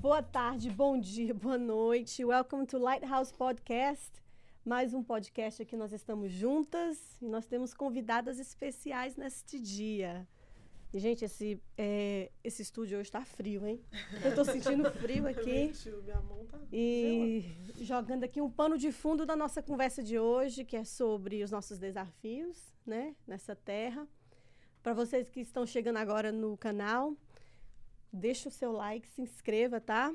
Boa tarde, bom dia, boa noite. Welcome to Lighthouse Podcast. Mais um podcast aqui, nós estamos juntas e nós temos convidadas especiais neste dia. E, gente, esse, é, esse estúdio hoje está frio, hein? Eu estou sentindo frio aqui. Tá e jogando aqui um pano de fundo da nossa conversa de hoje, que é sobre os nossos desafios, né? Nessa terra. Para vocês que estão chegando agora no canal, deixa o seu like, se inscreva, tá?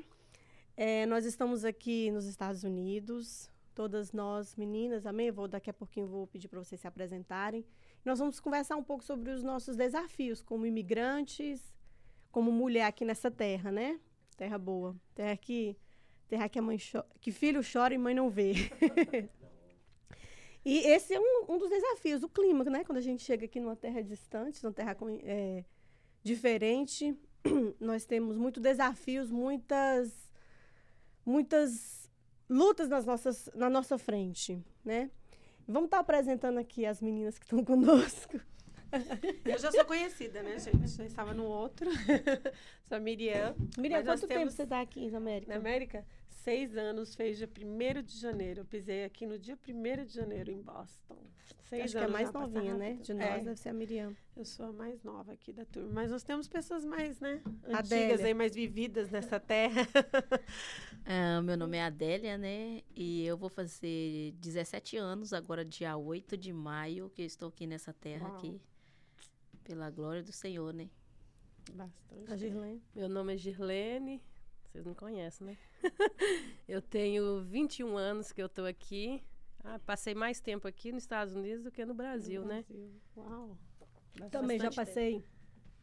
É, nós estamos aqui nos Estados Unidos, todas nós meninas, amém? Vou, daqui a pouquinho vou pedir para vocês se apresentarem. Nós vamos conversar um pouco sobre os nossos desafios como imigrantes, como mulher aqui nessa terra, né? Terra boa. Terra que, terra que, a mãe que filho chora e mãe não vê. e esse é um, um, dos desafios, o clima, né? Quando a gente chega aqui numa terra distante, numa terra é, diferente, nós temos muitos desafios, muitas, muitas lutas nas nossas, na nossa frente, né? Vamos estar tá apresentando aqui as meninas que estão conosco. Eu já sou conhecida, né, gente? Já estava no outro. sou a Miriam. Miriam, quanto tempo você está aqui na América? Na América? Seis anos, fez dia 1 de janeiro. Eu pisei aqui no dia 1 de janeiro em Boston. Seis Acho anos que é mais novinha, né? De nós é. deve ser a Miriam. Eu sou a mais nova aqui da turma. Mas nós temos pessoas mais, né? Antigas aí, mais vividas nessa terra. ah, meu nome é Adélia, né? E eu vou fazer 17 anos, agora dia 8 de maio, que eu estou aqui nessa terra Uau. aqui. Pela glória do Senhor, né? Bastante. A Girlene. Meu nome é Girlene. Vocês me conhecem, né? eu tenho 21 anos que eu estou aqui. Ah, passei mais tempo aqui nos Estados Unidos do que no Brasil, no né? Brasil. Uau. Também já passei.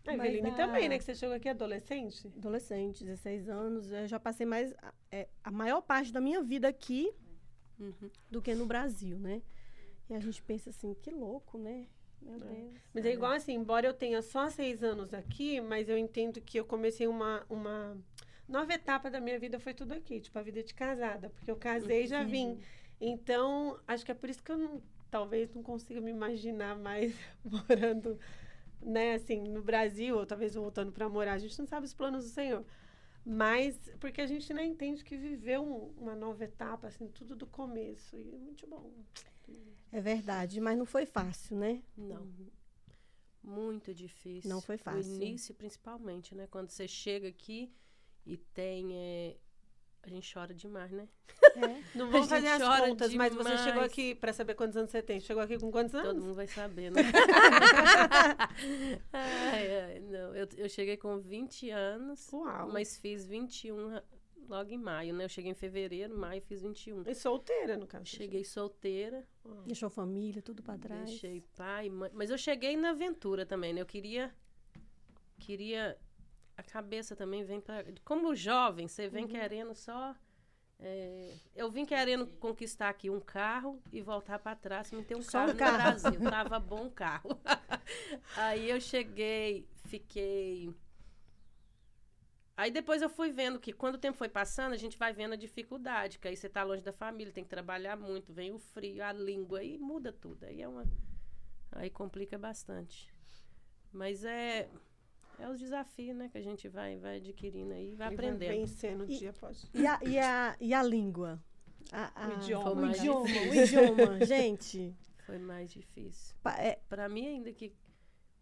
A Eveline também, né? Que você chegou aqui adolescente? Adolescente, 16 anos. Eu já passei mais. É, a maior parte da minha vida aqui uhum. do que no Brasil, né? E a gente pensa assim, que louco, né? Meu é. Deus. Mas é igual assim, embora eu tenha só seis anos aqui, mas eu entendo que eu comecei uma, uma nova etapa da minha vida foi tudo aqui, tipo a vida de casada, porque eu casei e já vim. Então, acho que é por isso que eu não, talvez não consiga me imaginar mais morando, né, assim, no Brasil, ou talvez voltando para morar. A gente não sabe os planos do Senhor. Mas porque a gente não entende que viveu um, uma nova etapa, assim, tudo do começo. E é muito bom. É verdade, mas não foi fácil, né? Não. Muito difícil. Não foi fácil. O início, principalmente, né? Quando você chega aqui e tem. É, a gente chora demais, né? É. Não vamos fazer as contas, demais. mas você chegou aqui para saber quantos anos você tem. Chegou aqui com quantos anos? Todo mundo vai saber, né? ai, ai, não, eu, eu cheguei com 20 anos, Uau. mas fiz 21 logo em maio, né? Eu cheguei em fevereiro, maio fiz 21. E solteira, no caso? Cheguei solteira. Deixou família, tudo para trás. Deixei pai, mãe. Mas eu cheguei na aventura também, né? Eu queria... Queria a cabeça também vem para. Como jovem, você vem uhum. querendo só. É, eu vim querendo conquistar aqui um carro e voltar para trás, me ter um só carro um carro. no Brasil. Tava bom carro. Aí eu cheguei, fiquei. Aí depois eu fui vendo que quando o tempo foi passando, a gente vai vendo a dificuldade, que aí você tá longe da família, tem que trabalhar muito, vem o frio, a língua, aí muda tudo. Aí é uma. Aí complica bastante. Mas é. É os desafios, né, que a gente vai, vai adquirindo aí, vai e aprendendo. Vai vencendo dia após e a, e a, e a língua? A, a, o idioma. O idioma, o idioma, gente. Foi mais difícil. É, Para mim, ainda que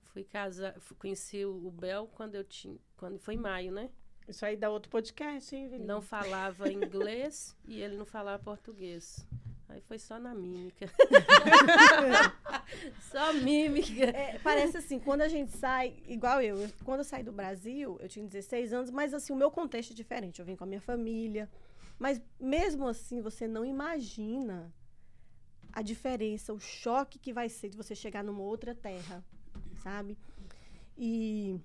fui casar, conheci o Bel quando eu tinha. Quando foi em maio, né? Isso aí dá outro podcast, hein, Vinícius? Não falava inglês e ele não falava português. Aí foi só na mímica. só mímica. É, parece assim, quando a gente sai, igual eu, eu, quando eu saí do Brasil, eu tinha 16 anos, mas assim, o meu contexto é diferente. Eu vim com a minha família. Mas mesmo assim, você não imagina a diferença, o choque que vai ser de você chegar numa outra terra, sabe? E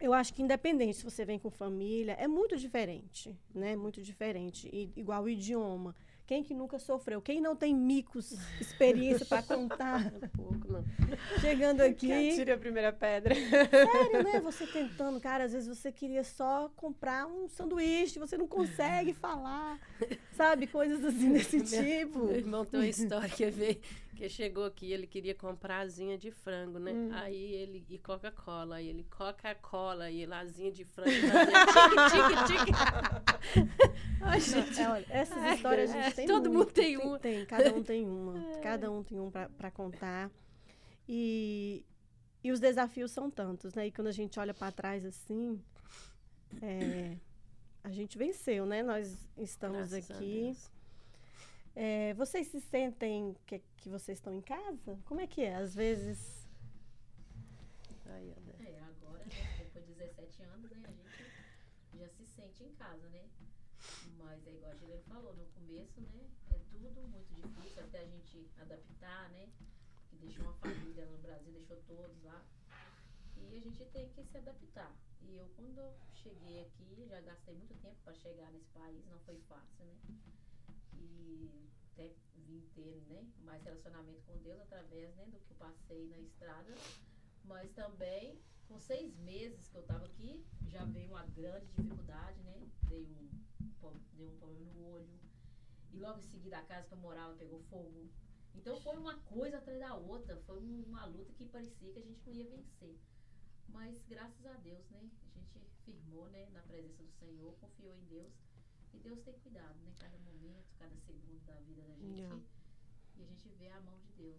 eu acho que independente se você vem com família, é muito diferente, né? Muito diferente. E, igual o idioma. Quem que nunca sofreu? Quem não tem micos, experiência para contar? Um pouco, não. Chegando aqui. Tire a primeira pedra. Sério, né? Você tentando, cara, às vezes você queria só comprar um sanduíche, você não consegue falar, sabe? Coisas assim desse tipo. Meu irmão tem uma história que veio, que chegou aqui, ele queria comprar asinha de frango, né? Hum. Aí ele, e Coca-Cola, aí ele, Coca-Cola, e asinha de frango, tique, tique, tique. é, olha, essas é, histórias a gente é, tem Todo muito, mundo tem, tem uma. Tem, cada um tem uma. É. Cada um tem um para contar. E, e os desafios são tantos, né? E quando a gente olha para trás assim, é, a gente venceu, né? Nós estamos Graças aqui é, vocês se sentem que, que vocês estão em casa? Como é que é? Às vezes. Ai, é, agora, né, depois de 17 anos, né, a gente já se sente em casa, né? Mas é igual a Juliana falou, no começo, né? É tudo muito difícil até a gente adaptar, né? Que deixou uma família no Brasil, deixou todos lá. E a gente tem que se adaptar. E eu, quando eu cheguei aqui, já gastei muito tempo para chegar nesse país, não foi fácil, né? E até vim ter né, mais relacionamento com Deus através né, do que eu passei na estrada, mas também com seis meses que eu estava aqui, já veio uma grande dificuldade, né? Dei um, dei um problema no olho. E logo em seguida a casa que eu morava pegou fogo. Então foi uma coisa atrás da outra. Foi uma luta que parecia que a gente não ia vencer. Mas graças a Deus, né? A gente firmou né, na presença do Senhor, confiou em Deus e Deus tem cuidado, né? Cada momento, cada segundo da vida da gente. Yeah. E a gente vê a mão de Deus.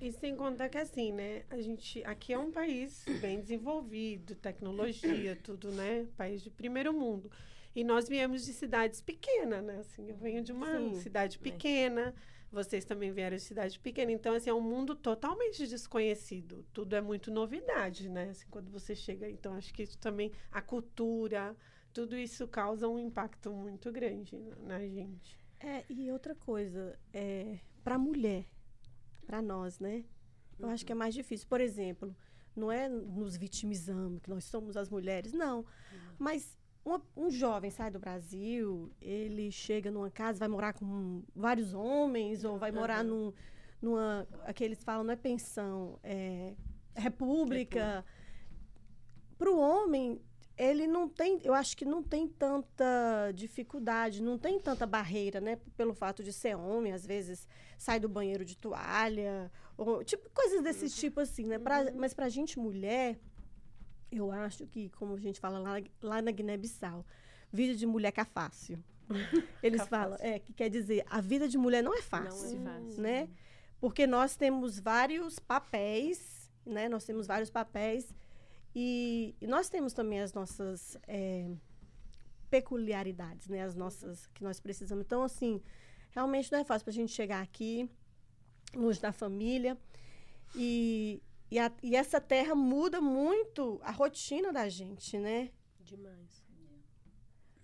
E sem contar que assim, né? A gente aqui é um país bem desenvolvido, tecnologia, tudo, né? País de primeiro mundo. E nós viemos de cidades pequenas, né? Assim, eu venho de uma Sim, cidade pequena. É. Vocês também vieram de cidade pequena. Então, assim, é um mundo totalmente desconhecido. Tudo é muito novidade, né? Assim, quando você chega. Então, acho que isso também, a cultura, tudo isso causa um impacto muito grande na, gente. É, e outra coisa, é, para a mulher, para nós, né? Eu uhum. acho que é mais difícil. Por exemplo, não é nos vitimizando que nós somos as mulheres, não. Uhum. Mas uma, um jovem sai do Brasil, ele chega numa casa, vai morar com vários homens, ou vai morar uhum. num, numa. Aqui eles falam, não é pensão, é república. Para o homem, ele não tem, eu acho que não tem tanta dificuldade, não tem tanta barreira, né? Pelo fato de ser homem, às vezes sai do banheiro de toalha, ou tipo coisas desse uhum. tipo assim, né? Pra, uhum. Mas pra gente mulher, eu acho que, como a gente fala lá, lá na Guiné-Bissau, vida de mulher que é fácil. Eles falam, é, que quer dizer, a vida de mulher não é fácil, não é fácil. né? Porque nós temos vários papéis, né? Nós temos vários papéis e, e nós temos também as nossas é, peculiaridades, né? As nossas que nós precisamos. Então, assim, realmente não é fácil para a gente chegar aqui, longe da família. E, e, a, e, essa terra muda muito a rotina da gente, né? Demais.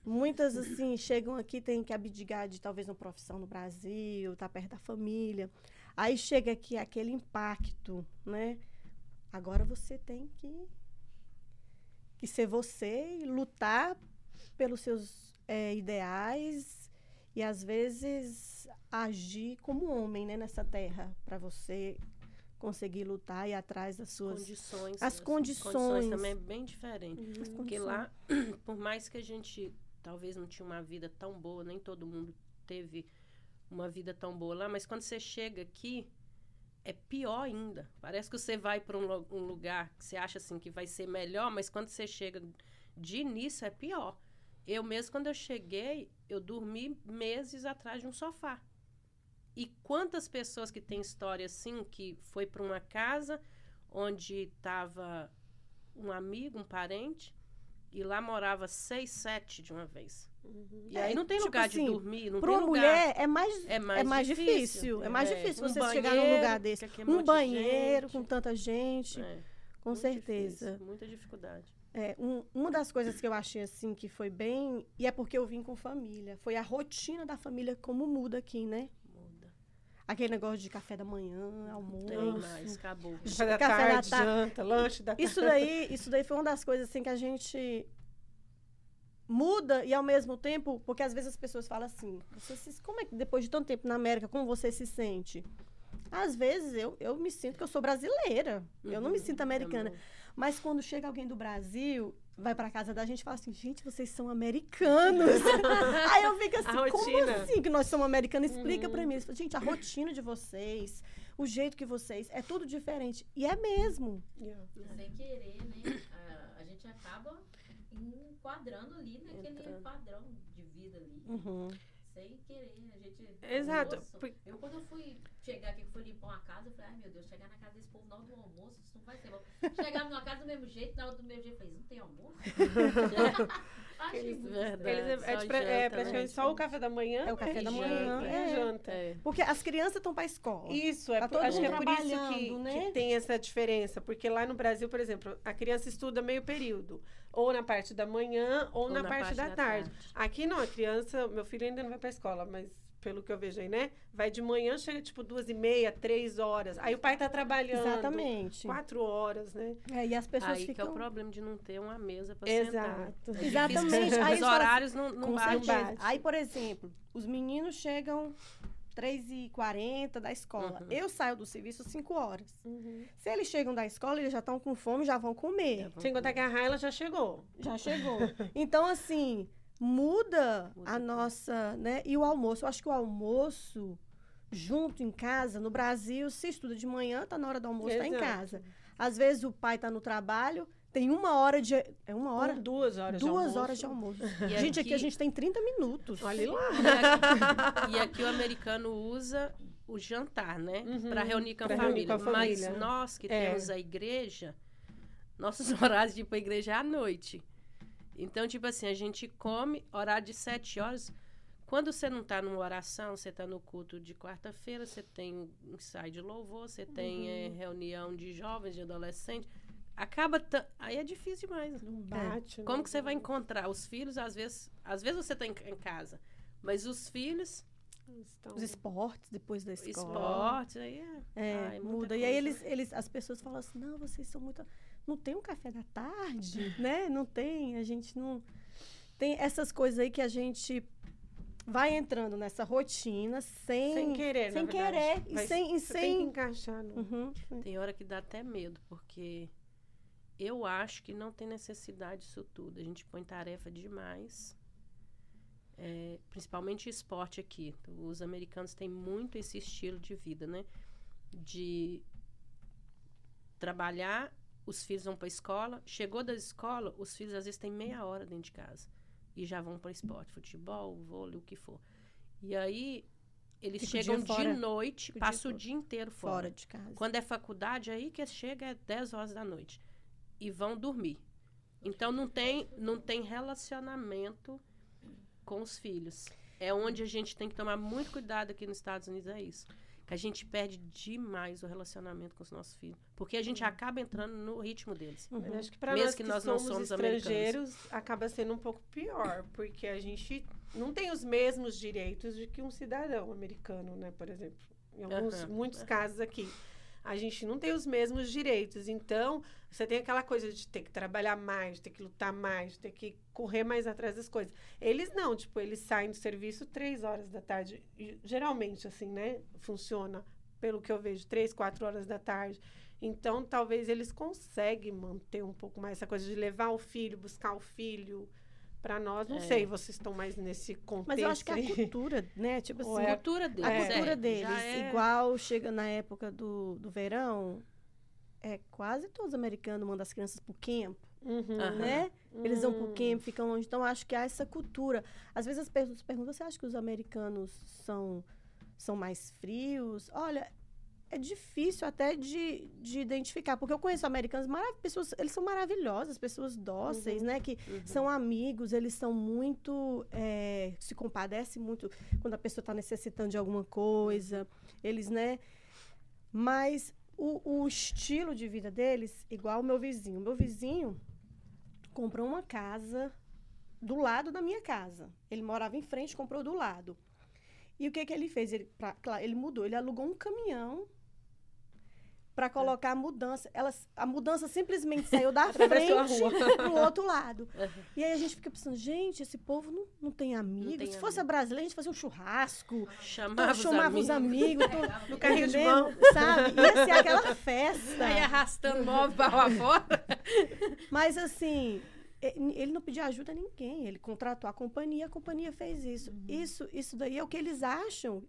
Muitas, assim, chegam aqui, têm que abdicar de talvez uma profissão no Brasil, tá perto da família. Aí chega aqui aquele impacto, né? Agora você tem que e ser você e lutar pelos seus é, ideais e às vezes agir como homem né, nessa terra para você conseguir lutar e atrás das suas condições. As condições. condições também é bem diferente. Uhum. Porque lá, por mais que a gente talvez não tinha uma vida tão boa, nem todo mundo teve uma vida tão boa lá, mas quando você chega aqui, é pior ainda. Parece que você vai para um, um, lugar que você acha assim que vai ser melhor, mas quando você chega de início é pior. Eu mesmo, quando eu cheguei, eu dormi meses atrás de um sofá. E quantas pessoas que têm história assim, que foi para uma casa onde estava um amigo, um parente, e lá morava seis, sete de uma vez. Uhum. E é, aí não tem tipo lugar assim, de dormir, não tem lugar. mulher é mais, é mais, é mais difícil. difícil. É mais é. difícil um você banheiro, chegar num lugar desse. É um banheiro com tanta gente. É. Com Muito certeza. Difícil, muita dificuldade. É, um, uma das coisas que eu achei assim que foi bem. E é porque eu vim com família. Foi a rotina da família como muda aqui, né? Aquele negócio de café da manhã, almoço. Tem mais, acabou. Café da café tarde, da tarde, janta, lanche da tarde. Isso daí, isso daí foi uma das coisas assim que a gente muda e ao mesmo tempo, porque às vezes as pessoas falam assim, se, como é que depois de tanto tempo na América, como você se sente? Às vezes eu, eu me sinto que eu sou brasileira, uhum, eu não me uhum, sinto americana. Mas quando chega alguém do Brasil, vai pra casa da gente e fala assim, gente, vocês são americanos. Aí eu fico assim, A como rotina. assim que nós somos americanos? Explica Uhum. pra mim. Falam, gente, a rotina de vocês, o jeito que vocês, é tudo diferente. E é mesmo. Yeah. Sem querer, né? A, a gente acaba enquadrando ali naquele Entrando. padrão de vida ali. Uhum. Sem querer, a gente. Exato, Almoço. Eu, quando eu fui chegar aqui, que fui limpar uma casa, eu falei, ai meu Deus, chegar na casa desse povo na hora do almoço, isso não vai ser bom. Chegava numa casa do mesmo jeito, na hora do mesmo jeito, eu falei, não tem almoço? Eles- Verdade. Eles é, é, tipo, é janta, praticamente né? só o café da manhã. É o café da manhã, e é. janta. É. Porque as crianças estão pra escola. Isso, é Tá por- acho que é por isso que, né? que tem essa diferença. Porque lá no Brasil, por exemplo, a criança estuda meio período. Ou na parte da manhã, ou, na, parte, da, tarde. Aqui não, a criança, meu filho ainda não vai pra escola, mas pelo que eu vejo aí, né? Vai de manhã, chega tipo duas e meia, três horas. Aí o pai tá trabalhando. Exatamente. Quatro horas, né? É, e as pessoas Aí que é ficam... o problema de não ter uma mesa para sentar. Exato. É difícil. Exatamente. Aí Os horários não, não batem. bate. Aí, por exemplo, os meninos chegam 3h40 da escola. Uhum. Eu saio do serviço 5 horas. Se eles chegam da escola, eles já estão com fome, já vão comer. Já Sem contar que a Raila já chegou. Já chegou. Então, assim, muda, Muda a nossa, né? E o almoço. Eu acho que o almoço, junto em casa, no Brasil, se estuda de manhã, tá na hora do almoço, tá em Exato. casa. Às vezes o pai tá no trabalho, tem uma hora de. É uma hora? Duas horas de Duas almoço. horas de almoço. E gente, aqui a gente tem 30 minutos. Olha lá. E aqui, e aqui o americano usa o jantar, né? Uhum, Para reunir com a pra reunir família. com a família. Mas nós que É. temos a igreja, nossos horários de ir pra igreja é à noite. Então, tipo assim, a gente come horário de sete horas. Quando você não tá numa oração, você tá no culto de quarta-feira, você tem um ensaio de louvor, você tem eh, reunião de jovens, de adolescentes. Acaba. ta- Aí é difícil demais. Não bate. Como né? que você vai encontrar os filhos? Às vezes, às vezes você tá em, em casa, mas os filhos, Estão- Os esportes depois da escola. esporte, aí é. É, Ai, muda. E aí coisa. eles, eles, as pessoas falam assim, não, vocês são muito. Não tem um café da tarde, né? Não tem, a gente não. Tem essas coisas aí que a gente vai entrando nessa rotina sem. Sem querer, sem querer e Mas sem- e você Tem sem- que encaixar. No... Uhum. Tem hora que dá até medo, porque eu acho que não tem necessidade disso tudo. A gente põe tarefa demais. É, principalmente esporte aqui. Os americanos têm muito esse estilo de vida, né? De trabalhar, os filhos vão para a escola. Chegou da escola, os filhos às vezes têm meia hora dentro de casa. E já vão para esporte, futebol, vôlei, o que for. E aí, eles Fica o chegam dia fora. de noite, Fica o dia passam o dia inteiro Fora fora. de casa. Quando é faculdade, aí que chega é 10 horas da noite. E vão dormir. Então não tem, não tem relacionamento com os filhos. É onde a gente tem que tomar muito cuidado aqui nos Estados Unidos, é isso. Que a gente perde demais o relacionamento com os nossos filhos. Porque a gente acaba entrando no ritmo deles. Uhum. Mas acho que para Mesmo nós que que, nós não somos, somos estrangeiros, acaba sendo um pouco pior, porque a gente não tem os mesmos direitos de que um cidadão americano, né, por exemplo. Em alguns, Aham, muitos casos aqui. A gente não tem os mesmos direitos. Então, você tem aquela coisa de ter que trabalhar mais, ter que lutar mais, ter que correr mais atrás das coisas. Eles não, tipo, eles saem do serviço três horas da tarde. Geralmente, assim, né? Funciona, pelo que eu vejo, três, quatro horas da tarde. Então, talvez eles conseguem manter um pouco mais essa coisa de levar o filho, buscar o filho. Para nós, não É. sei, vocês estão mais nesse contexto. Mas eu acho que a cultura, né? Tipo Ou assim, é A cultura deles. a É, cultura é, deles, é- igual chega na época do, do verão, é quase todos os americanos mandam as crianças pro camp, Uhum. Né? Eles vão pro Hum. camp, ficam longe. Então, acho que há essa cultura. Às vezes as pessoas perguntam, você acha que os americanos são, são mais frios? Olha, é difícil até de, de identificar, porque eu conheço americanos, pessoas, eles são maravilhosas, pessoas dóceis, né? Que Uhum. são amigos, eles são muito. é, se compadecem muito quando a pessoa está necessitando de alguma coisa. Eles, né? Mas o, o estilo de vida deles, igual o meu vizinho. Meu vizinho comprou uma casa do lado da minha casa. Ele morava em frente, comprou do lado. E o que, que ele fez? Ele, pra- claro, ele mudou, ele alugou um caminhão para colocar a mudança. Elas, a mudança simplesmente saiu da a frente rua. pro outro lado. E aí a gente fica pensando, gente, esse povo não, não tem amigos. tem Se fosse amigo. brasileiro, a gente fazia um churrasco, Chamava, os chamava os amigos. amigos, to- No carrinho de mão. sabe? Ia ser aquela festa. Aí arrastando móvel para lá fora. Mas assim, ele não pediu ajuda a ninguém. Ele contratou a companhia, a companhia fez isso. Uhum. Isso, isso daí é o que eles acham.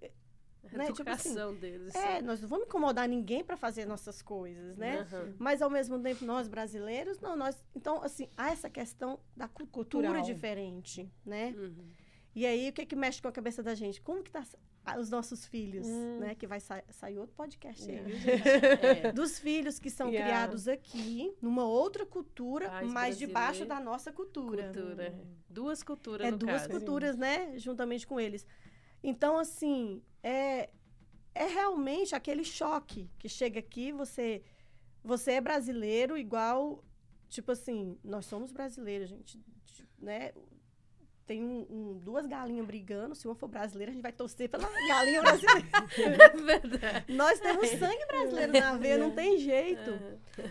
A né, tipo educação deles. É, nós não vamos incomodar ninguém para fazer nossas coisas, né? Aham. Mas ao mesmo tempo nós brasileiros, não, nós, então assim, há essa questão da cu- cultura Cultural. diferente, né? Uhum. E aí o que que mexe com a cabeça da gente? Como que tá os nossos filhos, Hum. né, que vai sa sair outro podcast aí, É. É. Dos filhos que são Yeah. criados aqui, numa outra cultura, Pais mas debaixo da nossa cultura. Cultura. Duas culturas, É no duas caso. culturas, né? Juntamente com eles. Então, assim, é, é realmente aquele choque que chega aqui, você, você é brasileiro igual, tipo assim, nós somos brasileiros, gente, né? Tem um- um- duas galinhas brigando, se uma for brasileira, a gente vai torcer pela galinha brasileira. Verdade. nós temos sangue brasileiro na veia, não tem jeito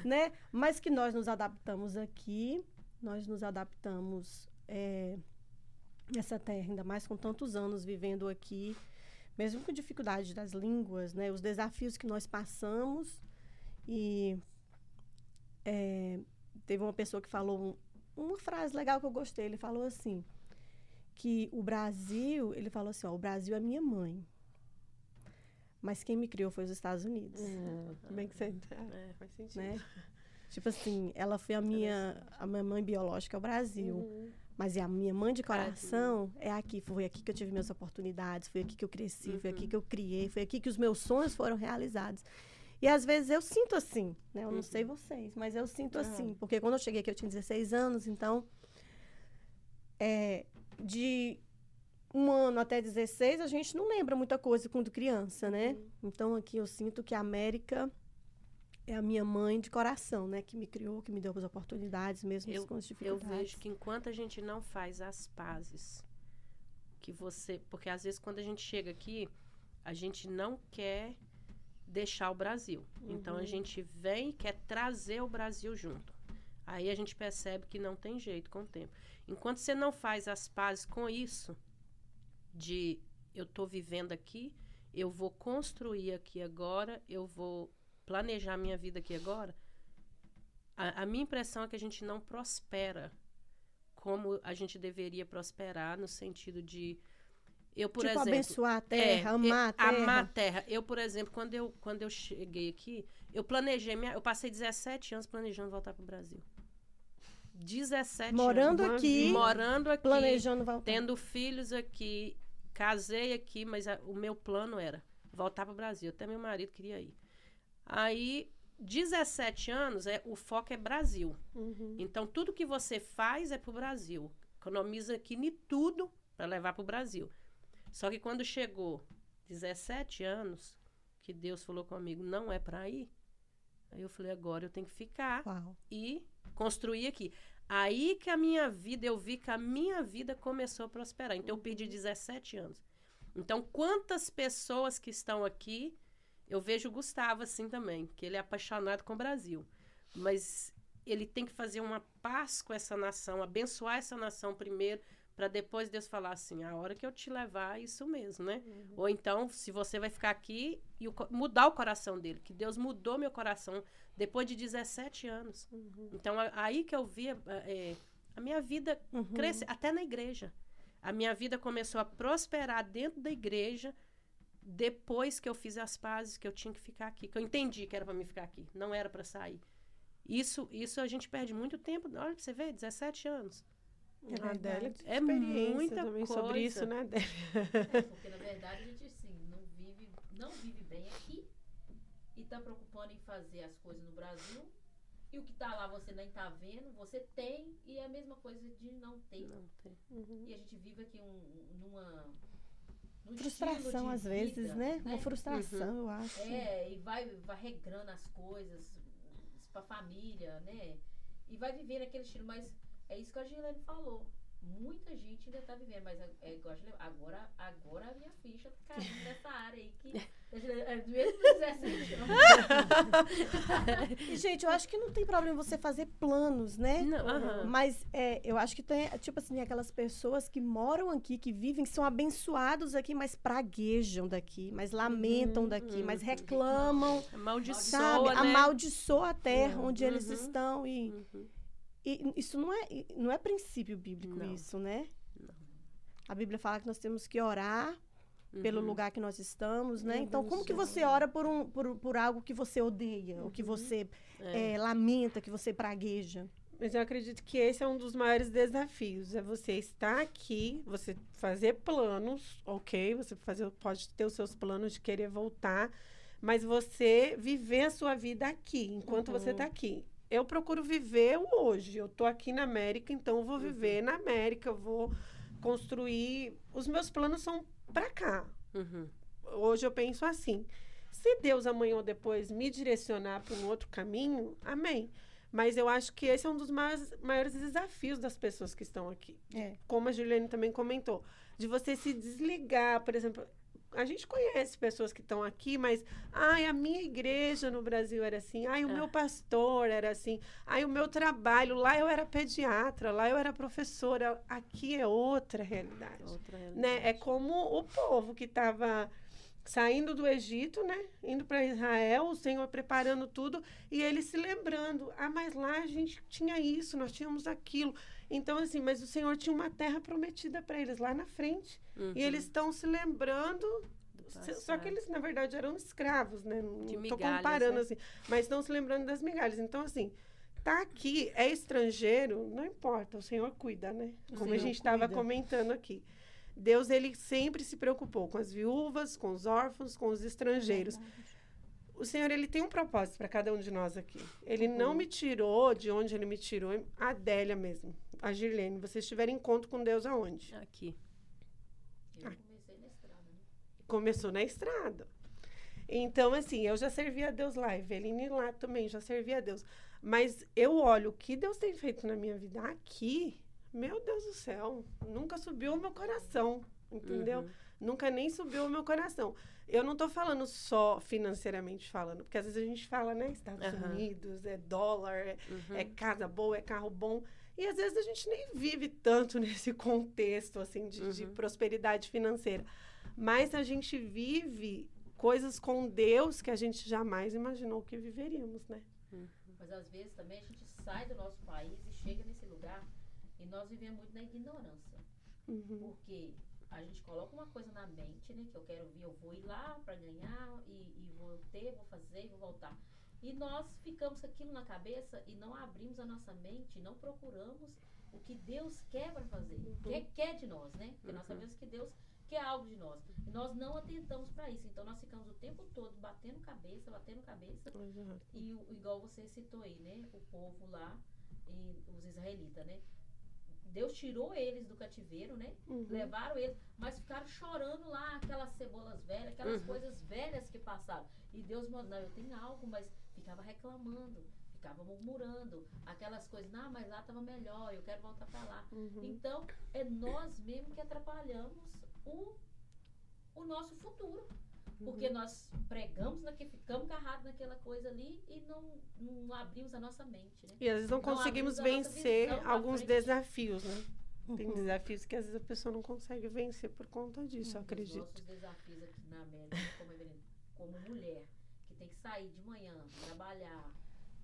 né? Mas que nós nos adaptamos aqui, nós nos adaptamos é, nessa terra, ainda mais com tantos anos vivendo aqui, mesmo com dificuldade das línguas, né? Os desafios que nós passamos e é, teve uma pessoa que falou um- uma frase legal que eu gostei. Ele falou assim que o Brasil, ele falou assim, ó, o Brasil é minha mãe, mas quem me criou foi os Estados Unidos Hum, bem que você... É, faz sentido. né? Tipo assim, ela foi a minha, a minha mãe biológica é o Brasil, Uhum. Mas a minha mãe de coração é aqui. Foi aqui que eu tive minhas oportunidades, foi aqui que eu cresci, foi aqui que eu criei, foi aqui que os meus sonhos foram realizados. E às vezes eu sinto assim, né? Eu não sei vocês, mas eu sinto assim, porque quando eu cheguei aqui eu tinha 16 anos, então é, de um ano até 16 a gente não lembra muita coisa quando criança, né? Então aqui eu sinto que a América é a minha mãe de coração, né? Que me criou, que me deu as oportunidades, mesmo Eu- com as Eu dificuldades. vejo que enquanto a gente não faz as pazes, que você. Porque às vezes quando a gente chega aqui, a gente não quer deixar o Brasil. Então a gente vem e quer trazer o Brasil junto. Aí a gente percebe que não tem jeito com o tempo. Enquanto você não faz as pazes com isso, de eu estou vivendo aqui, eu vou construir aqui agora, eu vou planejar minha vida aqui agora, a, a minha impressão é que a gente não prospera como a gente deveria prosperar no sentido de eu por tipo, exemplo abençoar a terra, é, amar a terra. amar a terra. Eu, por exemplo, quando eu, quando eu cheguei aqui, eu planejei, minha, eu passei 17 anos planejando voltar para o Brasil. 17 Morando Uma aqui, anos. Morando aqui, planejando voltar. tendo filhos aqui, casei aqui, mas a- o meu plano era voltar para o Brasil. Até meu marido queria ir. Aí, 17 anos, é, o foco é Brasil. Uhum. Então, tudo que você faz é para o Brasil. Economiza aqui em tudo para levar para o Brasil. Só que quando chegou 17 anos, que Deus falou comigo, não é para ir, aí eu falei, agora eu tenho que ficar Uau. e construir aqui. Aí que a minha vida, eu vi que a minha vida começou a prosperar. Então, eu perdi 17 anos. Então, quantas pessoas que estão aqui, eu vejo o Gustavo assim também, que ele é apaixonado com o Brasil. Mas ele tem que fazer uma paz com essa nação, abençoar essa nação primeiro, para depois Deus falar assim, a hora que eu te levar, é isso mesmo, né? Ou então, se você vai ficar aqui e o mudar o coração dele, que Deus mudou meu coração depois de 17 anos. Então, a- aí que eu vi a, é, a minha vida Uhum. crescer, até na igreja. A minha vida começou a prosperar dentro da igreja depois que eu fiz as pazes, que eu tinha que ficar aqui, que eu entendi que era para mim ficar aqui, não era para sair. Isso, isso a gente perde muito tempo. Olha, você vê, 17 anos. É a Adélia verdade. É experiência muita também sobre coisa. isso, né, Adélia? É, porque na verdade a gente assim, não vive, não vive bem aqui e tá preocupando em fazer as coisas no Brasil. E o que tá lá você nem tá vendo, você tem, e é a mesma coisa de não ter. Não tem. E a gente vive aqui um, numa. Frustração, às vezes, vida, né? Uma frustração, eu acho. É, e vai, vai regrando as coisas pra família, né? E vai vivendo aquele estilo, mas é isso que a Gilene falou. Muita gente ainda tá vivendo, mas é, é agora, agora a minha ficha tá caindo nessa área aí que. é, mesmo com 17 anos. E, gente, eu acho que não tem problema você fazer planos, né? Não. Mas é, eu acho que tem, tipo assim, aquelas pessoas que moram aqui, que vivem, que são abençoados aqui, mas praguejam daqui, mas lamentam daqui, mas reclamam, Amaldiçoa, sabe? né? Amaldiçoa a terra Uhum, onde eles uhum. estão. E, Uhum. E isso não é, não é princípio bíblico, Não. isso, né? Não. A Bíblia fala que nós temos que orar pelo Uhum. lugar que nós estamos, né? Uhum, Então, como que sim. você ora por, um, por, por algo que você odeia, ou que você É. eh, lamenta, que você pragueja? Mas eu acredito que esse é um dos maiores desafios. É você estar aqui, você fazer planos, ok? Você fazer, pode ter os seus planos de querer voltar, mas você viver a sua vida aqui, enquanto você Uhum. está aqui. Eu procuro viver o hoje. Eu tô aqui na América, então eu vou viver na América, eu vou construir. Os meus planos são para cá. Uhum. Hoje eu penso assim: se Deus amanhã ou depois me direcionar para um outro caminho, amém. Mas eu acho que esse é um dos maiores, maiores desafios das pessoas que estão aqui. É. Como a Juliane também comentou, de você se desligar, por exemplo. A gente conhece pessoas que estão aqui, mas ai, a minha igreja no Brasil era assim, ai, o É. meu pastor era assim, ai, o meu trabalho, lá eu era pediatra, lá eu era professora, aqui é outra realidade Outra né? É realidade. como o povo que estava saindo do Egito, né? Indo para Israel, o Senhor preparando tudo e eles se lembrando: ah, mas lá a gente tinha isso, nós tínhamos aquilo. Então, assim, mas o Senhor tinha uma terra prometida para eles lá na frente. Uhum. E eles estão se lembrando. Do Só que eles, na verdade, eram escravos, né? Não De migalhas, comparando né? assim. Mas estão se lembrando das migalhas. Então, assim, tá aqui, é estrangeiro, não importa, o Senhor cuida, né? Como a gente estava comentando aqui. Deus, ele sempre se preocupou com as viúvas, com os órfãos, com os estrangeiros. O Senhor, ele tem um propósito para cada um de nós aqui. Ele não Uhum. me tirou de onde ele me tirou, a Adélia mesmo, a Girlene. Vocês tiveram encontro com Deus aonde? Aqui. Eu comecei na estrada, né? começou na estrada. Então, assim, eu já servia a Deus lá, Eveline lá também já servia a Deus. Mas eu olho o que Deus tem feito na minha vida aqui, meu Deus do céu, nunca subiu o meu coração, entendeu? Uhum. Nunca nem subiu o meu coração. Eu não tô falando só financeiramente falando, porque às vezes a gente fala, né, Estados Aham. Unidos, é dólar, é, Uhum. é casa boa, é carro bom. E às vezes a gente nem vive tanto nesse contexto assim de, de Uhum. prosperidade financeira. Mas a gente vive coisas com Deus que a gente jamais imaginou que viveríamos, né? Mas às vezes também a gente sai do nosso país e chega nesse lugar e nós vivemos muito na ignorância. Uhum. Porque a gente coloca uma coisa na mente, né? Que eu quero vir, eu vou ir lá para ganhar e, e vou ter, vou fazer vou voltar. E nós ficamos com aquilo na cabeça e não abrimos a nossa mente, não procuramos o que Deus quer para fazer, o que quer de nós, né? Porque nós Uhum. sabemos que Deus quer algo de nós. E nós não atentamos para isso. Então nós ficamos o tempo todo batendo cabeça, batendo cabeça Exato. e igual você citou aí, né? O povo lá, e os israelitas, né? Deus tirou eles do cativeiro, né? Uhum. Levaram eles, mas ficaram chorando lá, aquelas cebolas velhas, aquelas Uhum. coisas velhas que passaram. E Deus mandou, não, eu tenho algo, mas ficava reclamando, ficava murmurando, aquelas coisas, não, mas lá estava melhor, eu quero voltar para lá. Uhum. Então, é nós mesmo que atrapalhamos o, o nosso futuro. Porque nós pregamos, naque, ficamos agarrados naquela coisa ali e não, não abrimos a nossa mente, né? E às vezes não Não conseguimos vencer alguns desafios, né? Tem Uhum. desafios que às vezes a pessoa não consegue vencer por conta disso, eu Os acredito. nossos desafios aqui na América, como, como mulher, que tem que sair de manhã, trabalhar,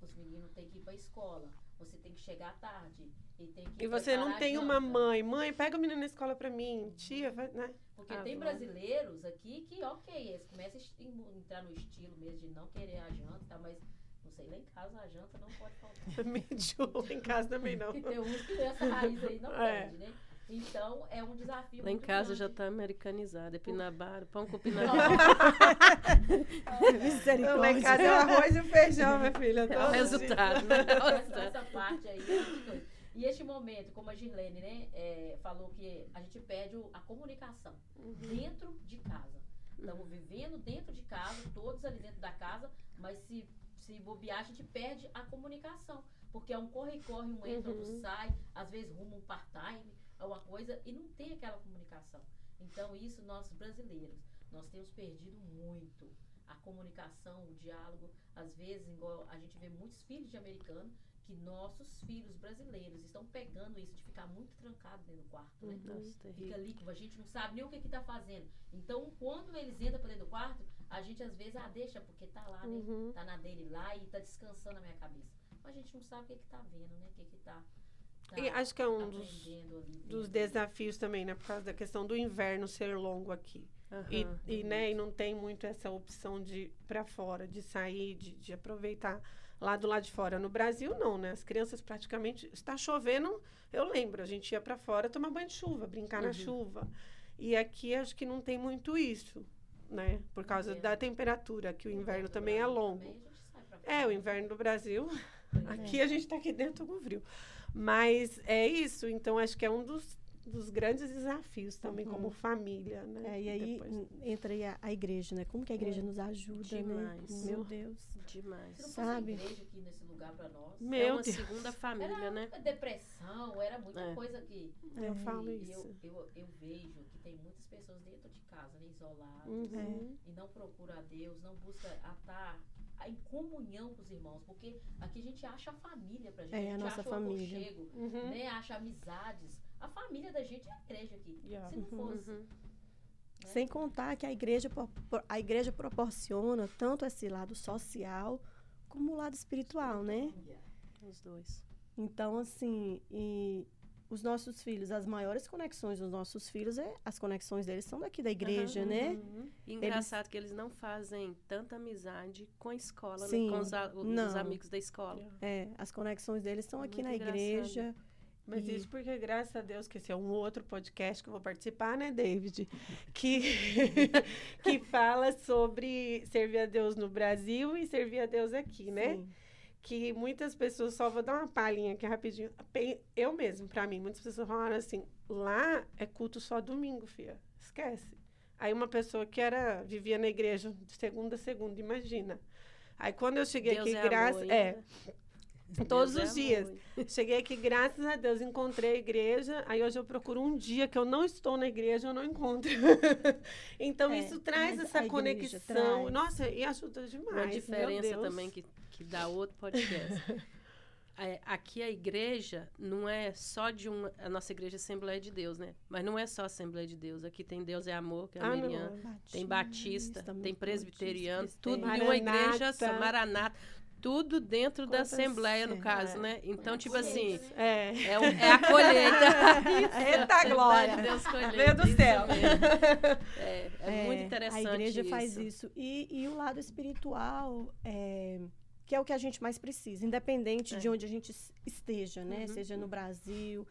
os meninos têm que ir para a escola, você tem que chegar à tarde e tem que E você não tem uma mãe. Mãe, pega o menino na escola pra mim. Tia, vai, né? Porque Ah, tem brasileiros aqui que, ok, eles começam a entrar no estilo mesmo de não querer a janta, tá? mas não sei, lá em casa a janta não pode faltar. Mediu. Em casa também não. Tem uns que essa raiz aí não É. perde, né? Então é um desafio. Lá em casa já grande. tá americanizado. É pinabara, pão com pinabara. Misericórdia. Lá em casa é o arroz e o feijão, minha filha. É o resultado, né? É o essa, parte aí. é. E este momento, como a Girlene, né, é, falou que a gente perde o- a comunicação dentro de casa. Estamos vivendo dentro de casa, todos ali dentro da casa, mas se, se bobear, a gente perde a comunicação. Porque é um corre-corre, um entra, outro Uhum. sai, às vezes rumo um part-time, é uma coisa, e não tem aquela comunicação. Então, isso nós brasileiros, nós temos perdido muito a comunicação, o diálogo. Às vezes, igual a gente vê muitos filhos de americano, que nossos filhos brasileiros estão pegando isso de ficar muito trancado dentro do quarto, né? Nossa, Fica ali, a gente não sabe nem o que que tá fazendo. Então, quando eles entram para dentro do quarto, a gente às vezes, ah, deixa, porque tá lá, né? Uhum. Tá na dele lá e tá descansando a minha cabeça. mas a gente não sabe o que que tá vendo, né? O que que tá, tá E acho que é um dos, dos desafios também, né? Por causa da questão do inverno ser longo aqui. E, Aham. e, né, e não tem muito essa opção de ir para fora, de sair, de, de aproveitar lá do lado de fora. No Brasil, não, né? As crianças praticamente. Está chovendo, eu lembro, a gente ia para fora tomar banho de chuva, brincar na Uhum. chuva. E aqui acho que não tem muito isso, né? Por causa É. da temperatura, que o inverno também é longo. É, o inverno do Brasil. É. Aqui a gente tá aqui dentro com frio. Mas é isso, então acho que é um dos, dos grandes desafios também Uhum. como família, né? É, e aí Depois- entra aí a, a igreja, né? Como que a igreja nos ajuda, né? Demais. Meu Deus. Demais. Se não sabe? a igreja aqui nesse lugar pra nós, É Meu uma Deus. segunda família, era né? depressão, era muita É. coisa que Eu falo e isso. eu, eu, eu vejo que tem muitas pessoas dentro de casa, né, isoladas, Uhum. e não procura a Deus, não busca estar em comunhão com os irmãos, porque aqui a gente acha a família pra gente, É, a a gente nossa acha família. o aconchego, Uhum. né, acha amizades. A família da gente é a igreja aqui. Yeah. Se não fosse, Uhum. Sem contar que a igreja, a igreja proporciona tanto esse lado social como o lado espiritual, né? Os dois. Então, assim, e os nossos filhos, as maiores conexões dos nossos filhos, é, as conexões deles são daqui da igreja, né? Uhum. Engraçado que eles não fazem tanta amizade com a escola, Sim, né? Com os, a- os amigos da escola. É, as conexões deles estão aqui Muito na engraçado. igreja. Mas E- isso porque, graças a Deus, que esse é um outro podcast que eu vou participar, né, David? Que, que fala sobre servir a Deus no Brasil e servir a Deus aqui, né? Sim. Que muitas pessoas, só vou dar uma palhinha aqui rapidinho. Eu mesmo, pra mim, muitas pessoas falaram assim: lá é culto só domingo, filha. Esquece. Aí uma pessoa que era vivia na igreja de segunda a segunda, imagina. Aí quando eu cheguei Deus aqui, é graças. É, todos Deus os é dias. amor. Cheguei aqui, graças a Deus, encontrei a igreja. Aí hoje eu procuro um dia que eu não estou na igreja, eu não encontro. então É, isso traz essa a conexão. traz. Nossa, e ajuda demais. Uma meu diferença também que, que dá outro podcast. É, aqui a igreja não é só de uma. A nossa igreja é Assembleia de Deus, né? Mas não é só Assembleia de Deus. Aqui tem Deus é Amor, que é Ah, não. ameriano. Tem Batista, tem presbiteriano, Batista, tudo tem- em uma igreja Maranata. só, Maranata, tudo dentro da Quantas- Assembleia, no é, caso, é. né? Então, tipo assim, né? É. é, o- é a colheita. Eita glória! Deus colheita, Meu do isso céu! É, é, muito interessante A igreja faz isso. isso. E, e o lado espiritual, é, que é o que a gente mais precisa, independente É. de onde a gente es- esteja, né? Uhum. Seja no Brasil,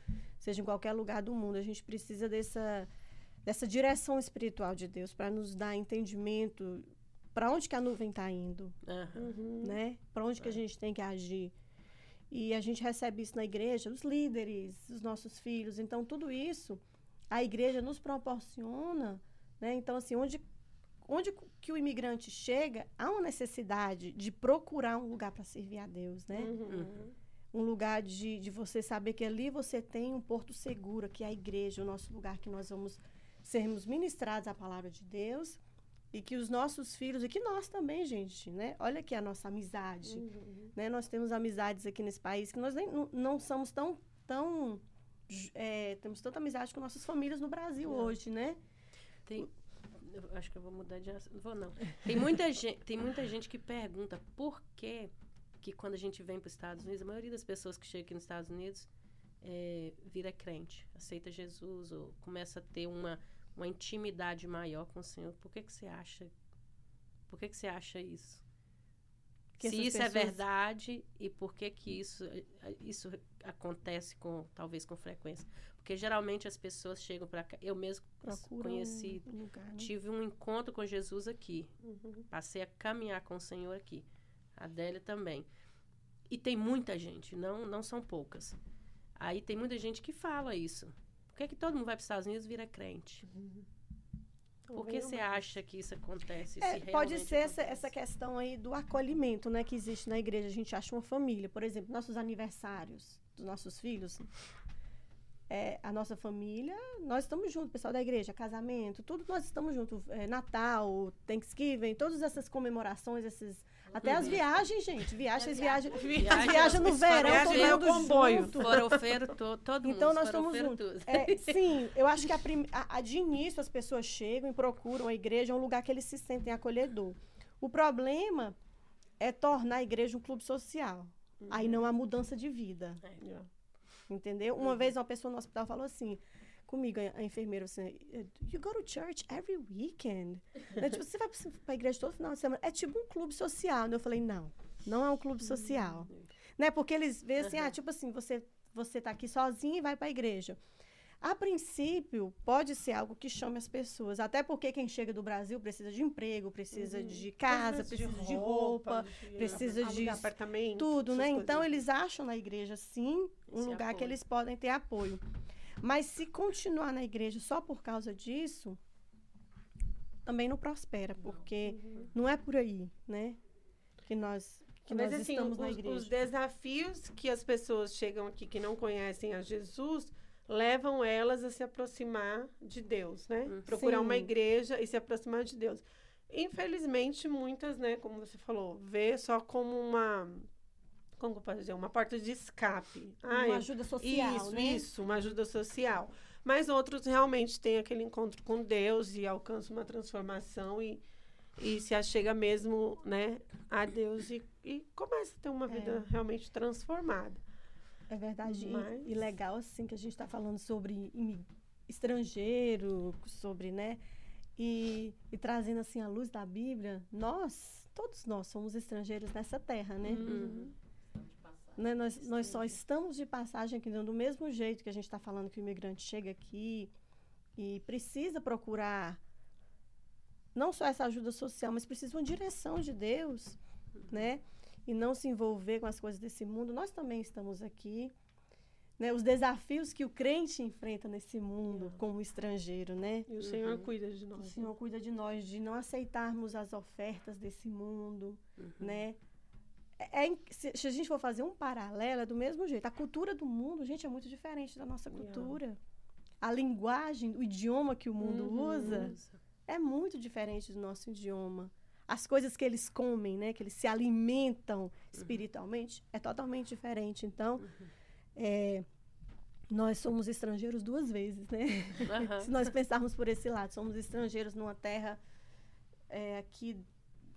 seja em qualquer lugar do mundo. A gente precisa dessa, dessa direção espiritual de Deus para nos dar entendimento para onde que a nuvem está indo. Uhum. né? Para onde que a É. gente tem que agir. E a gente recebe isso na igreja, os líderes, os nossos filhos. Então, tudo isso a igreja nos proporciona, né? Então, assim, onde, onde que o imigrante chega, há uma necessidade de procurar um lugar para servir a Deus, né? Uhum. Um lugar de, de você saber que ali você tem um porto seguro, que é a igreja, o nosso lugar que nós vamos sermos ministrados a palavra de Deus. E que os nossos filhos, e que nós também, gente, né? Olha aqui a nossa amizade Uhum. né? Nós temos amizades aqui nesse país que nós nem, não, não somos tão, tão é, temos tanta amizade com nossas famílias no Brasil Não. hoje, né? Tem, eu acho que eu vou mudar de assunto. Não vou, não. Tem muita, gente, tem muita gente que pergunta por que, que quando a gente vem para os Estados Unidos, a maioria das pessoas que chegam aqui nos Estados Unidos é, vira crente, aceita Jesus ou começa a ter uma, uma intimidade maior com o Senhor. Por que, que você acha? Por que, que você acha isso? Que Se isso é pessoas- verdade e por que que isso, isso acontece com talvez com frequência? Porque geralmente as pessoas chegam para cá. Eu mesmo Procura conheci um lugar, né? Tive um encontro com Jesus aqui. Uhum. Passei a caminhar com o Senhor aqui. A Adélia também. E tem muita gente, não, não são poucas. Aí tem muita gente que fala isso. Por que, que todo mundo vai para os Estados Unidos e vira crente? Por que você acha que isso acontece? É, pode ser essa, acontece? essa questão aí do acolhimento, né, que existe na igreja. A gente acha uma família. Por exemplo, nossos aniversários dos nossos filhos. É, a nossa família, nós estamos juntos, pessoal da igreja, casamento, tudo nós estamos juntos. É, Natal, Thanksgiving, todas essas comemorações, esses. Até as viagens, gente. Viagens, É viagens. Viagem, As viagens no verão, viagem todo é o mundo comboio. junto. Forofeiro, to, todo mundo. Então, nós os estamos juntos. É, sim, eu acho que a, prim- a- a de início as pessoas chegam e procuram a igreja, é um lugar que eles se sentem acolhedor. O problema é tornar a igreja um clube social. aí não há mudança de vida. Yeah. Entendeu? Uma vez uma pessoa no hospital falou assim comigo, a, a enfermeira, assim, you go to church every weekend? né? tipo, você vai pra igreja todo final de semana. É tipo um clube social. né? Eu falei, não, não é um clube social. Né? Porque eles veem assim, ah, tipo assim, você, você tá aqui sozinho e vai pra igreja. A princípio, pode ser algo que chame as pessoas. Até porque quem chega do Brasil precisa de emprego, precisa de casa, precisa de roupa, de precisa de apartamento, tudo, né? coisas. Então eles acham na igreja sim um Esse lugar que apoio. eles podem ter apoio. Mas se continuar na igreja só por causa disso, também não prospera, porque não é por aí, né? Que nós que Mas nós assim, estamos na os, igreja. os desafios que as pessoas chegam aqui que não conhecem a Jesus levam elas a se aproximar de Deus, né? Procurar uma Sim. igreja e se aproximar de Deus. Infelizmente, muitas, né, como você falou, vê só como uma como que eu posso dizer, uma porta de escape. Ah, uma ajuda social, isso, né? isso, uma ajuda social. Mas outros realmente têm aquele encontro com Deus e alcançam uma transformação e, e se achega mesmo, né, a Deus e, e começa a ter uma vida realmente transformada. É verdade. E- Mas- E, legal, assim, que a gente está falando sobre estrangeiro, sobre, né? E, e trazendo, assim, a luz da Bíblia. Nós, todos nós somos estrangeiros nessa terra, né? Uhum. De. Né, Nós, nós só estamos de passagem aqui, do mesmo jeito que a gente está falando que o imigrante chega aqui e precisa procurar não só essa ajuda social, mas precisa uma direção de Deus, né? E não se envolver com as coisas desse mundo. Nós também estamos aqui. Né? Os desafios que o crente enfrenta nesse mundo como estrangeiro, né? E o Senhor cuida de O nós. Senhor cuida de nós, de não aceitarmos as ofertas desse mundo, né? É, é se, se a gente for fazer um paralelo, é do mesmo jeito. A cultura do mundo, gente, é muito diferente da nossa Yeah. cultura. A linguagem, o idioma que o mundo Uhum. usa é muito diferente do nosso idioma. As coisas que eles comem, né, que eles se alimentam espiritualmente, é totalmente diferente. Então, é, nós somos estrangeiros duas vezes, né? Aham. Se nós pensarmos por esse lado, somos estrangeiros numa terra é, aqui,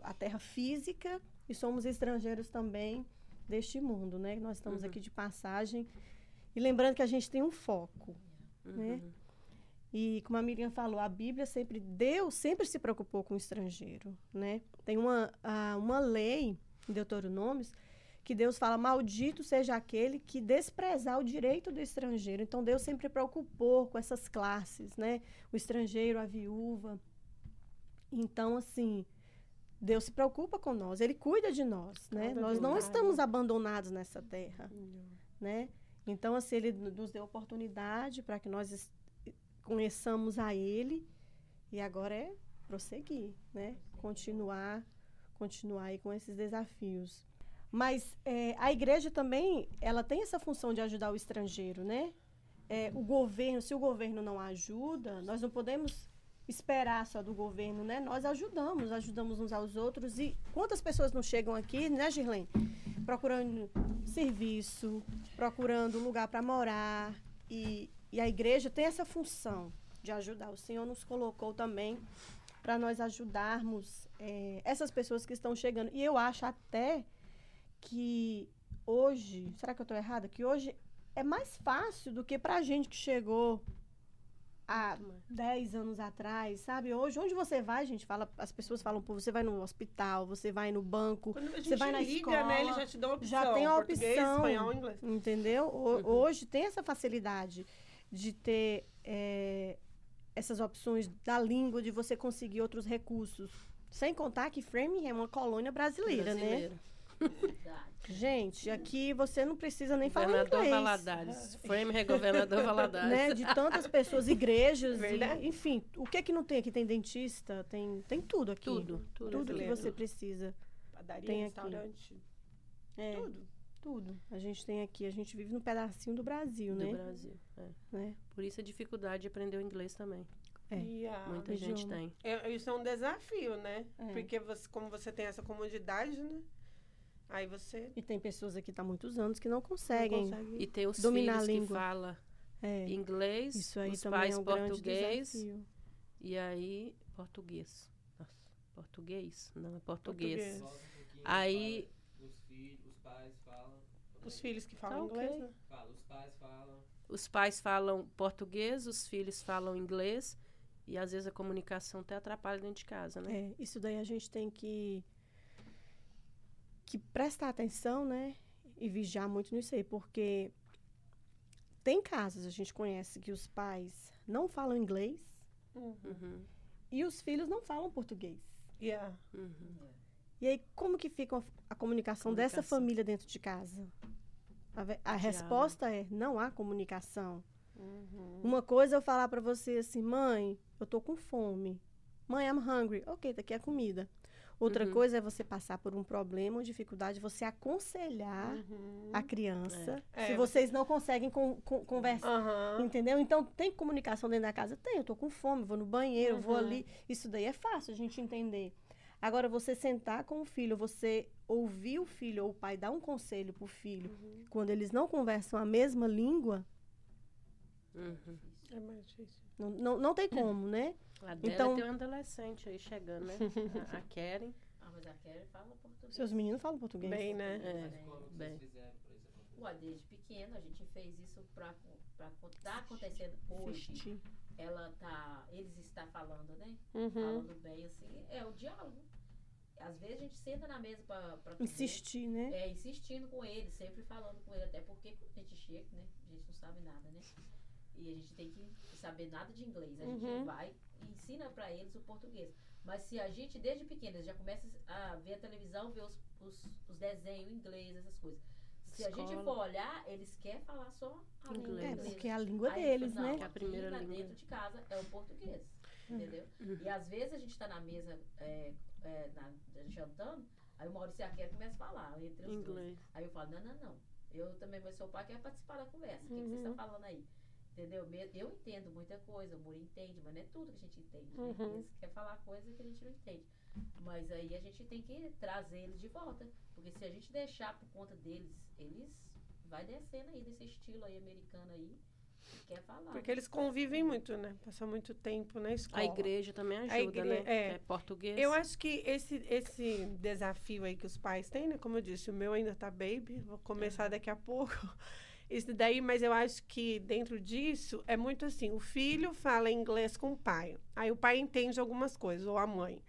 a terra física, e somos estrangeiros também deste mundo, né? Nós estamos aqui de passagem. E lembrando que a gente tem um foco, né? E como a Miriam falou, a Bíblia sempre, Deus sempre se preocupou com o estrangeiro, né? Tem uma, ah, uma lei em Deuteronômios que Deus fala, maldito seja aquele que desprezar o direito do estrangeiro. Então, Deus sempre preocupou com essas classes, né? O estrangeiro, a viúva. Então, assim, Deus se preocupa com nós, Ele cuida de nós, né? Nós não estamos abandonados nessa terra, né? Então, assim, Ele nos deu oportunidade para que nós conheçamos a Ele e agora é prosseguir, né? Continuar, continuar aí com esses desafios. Mas é, a igreja também, ela tem essa função de ajudar o estrangeiro, né? É, o governo, se o governo não ajuda, nós não podemos esperar só do governo, né? Nós ajudamos, ajudamos uns aos outros. E quantas pessoas não chegam aqui, né, Girlene? Procurando serviço, procurando lugar para morar. E, e a igreja tem essa função de ajudar. O Senhor nos colocou também para nós ajudarmos é, essas pessoas que estão chegando. E eu acho até que hoje, será que eu estou errada? Que hoje é mais fácil do que para a gente que chegou há 10 anos atrás, sabe? Hoje, onde você vai, gente, fala, as pessoas falam, pô, você vai no hospital, você vai no banco, a você vai na liga, escola, né, ele já te a opção. já tem a português, opção. espanhol, inglês. Entendeu? O- Hoje tem essa facilidade de ter é, essas opções da língua, de você conseguir outros recursos. Sem contar que Framingham é uma colônia brasileira, né? Brasileiro. Verdade. Gente, aqui você não precisa nem falar Governador inglês. Valadares. Frame é governador Valadares. Né? De tantas pessoas, igrejas, e, enfim, o que é que não tem aqui? Tem dentista, tem, tem tudo aqui. Tudo, tudo. Tudo que você precisa. Padaria, Tem aqui. restaurante, É, tudo. Tudo. A gente tem aqui, a gente vive num pedacinho do Brasil, do né? Brasil. é. né? Por isso a dificuldade de aprender o inglês também. É. A- Muita idioma. gente tem. é- isso é um desafio, né? É. Porque você, como você tem essa comodidade, né? Aí você E tem pessoas aqui há muitos anos que não não conseguem. consegue. E tem os Dominar filhos a que língua. falam É, inglês, isso aí os pais é um português e aí português. Nossa, português? Não, é português. Português. Aí- fala, os filhos, que falam Tá inglês, ok. né? Fala, os pais falam. Os pais falam português, os filhos falam inglês. E às vezes a comunicação até atrapalha dentro de casa, né? É, isso daí a gente tem que, que prestar atenção, né? E vigiar muito nisso aí, porque tem casos, a gente conhece, que os pais não falam inglês Uhum. Uhum, e os filhos não falam português. Yeah. uhum. E aí, como que fica a, a comunicação, dessa Comunicação. família dentro de casa? A, a resposta é, não há comunicação. Uhum. Uma coisa é eu falar pra você assim, mãe, eu tô com fome. Mãe, I'm hungry. Ok, tá aqui a comida. Outra Uhum. coisa é você passar por um problema ou dificuldade, você aconselhar Uhum. a criança. É. Se É, vocês não conseguem con- con- conversar. Aham. Entendeu? Então, tem comunicação dentro da casa? Tem, eu tô com fome, vou no banheiro, vou Uhum. ali. Isso daí é fácil a gente entender. Agora, você sentar com o filho, você ouvir o filho ou o pai dar um conselho pro filho, Uhum. quando eles não conversam a mesma língua, Uhum. É mais difícil. não, não, não tem como, né? A dela Então- tem um adolescente aí chegando, né? A, a Karen. Ah, mas a Kelly fala português. Seus meninos falam português. Bem, né? É, bem. vocês fizeram pra isso acontecer? Ué, desde pequeno a gente fez isso pra, pra tá acontecendo hoje. Ela tá, eles estão falando, né? Uhum. Falando bem assim, é o diálogo. Às vezes a gente senta na mesa comer, Insistir, né? É, insistindo com ele, sempre falando com ele, até porque quando a gente chega, né? A gente não sabe nada, né? E a gente tem que saber nada de inglês. A gente Uhum. vai e ensina pra eles o português. Mas se a gente, desde pequena, já começa a ver a televisão, ver os, os, os desenhos em inglês, essas coisas. Se a gente Escola. for olhar, eles querem falar só a língua Inglês. É, porque é a língua Aí, deles, não, né? Que é a primeira língua. dentro de casa é o português, entendeu? Uhum. E às vezes a gente tá na mesa é, é, na- jantando, aí o Maurício a Kelly começam a falar entre os dois. Inglês. Aí eu falo, não, não, não. Eu também vou ser o pai que quer participar da conversa. O que, que vocês Uhum. estão falando aí? Entendeu? Eu entendo muita coisa, o Muri entende, mas não é tudo que a gente entende. né? Uhum. Eles querem falar coisa que a gente não entende. Mas aí a gente tem que trazer eles de volta. Porque se a gente deixar por conta deles, eles vai descendo aí desse estilo aí americano aí. Que Quer falar. Porque eles convivem muito, né? Passam muito tempo na escola. A igreja também ajuda, igre- né? é. Que é português. Eu acho que esse, esse desafio aí que os pais têm, né? Como eu disse, o meu ainda tá baby, vou começar daqui a pouco. Isso daí, mas eu acho que dentro disso é muito assim: o filho fala inglês com o pai. Aí o pai entende algumas coisas, ou a mãe.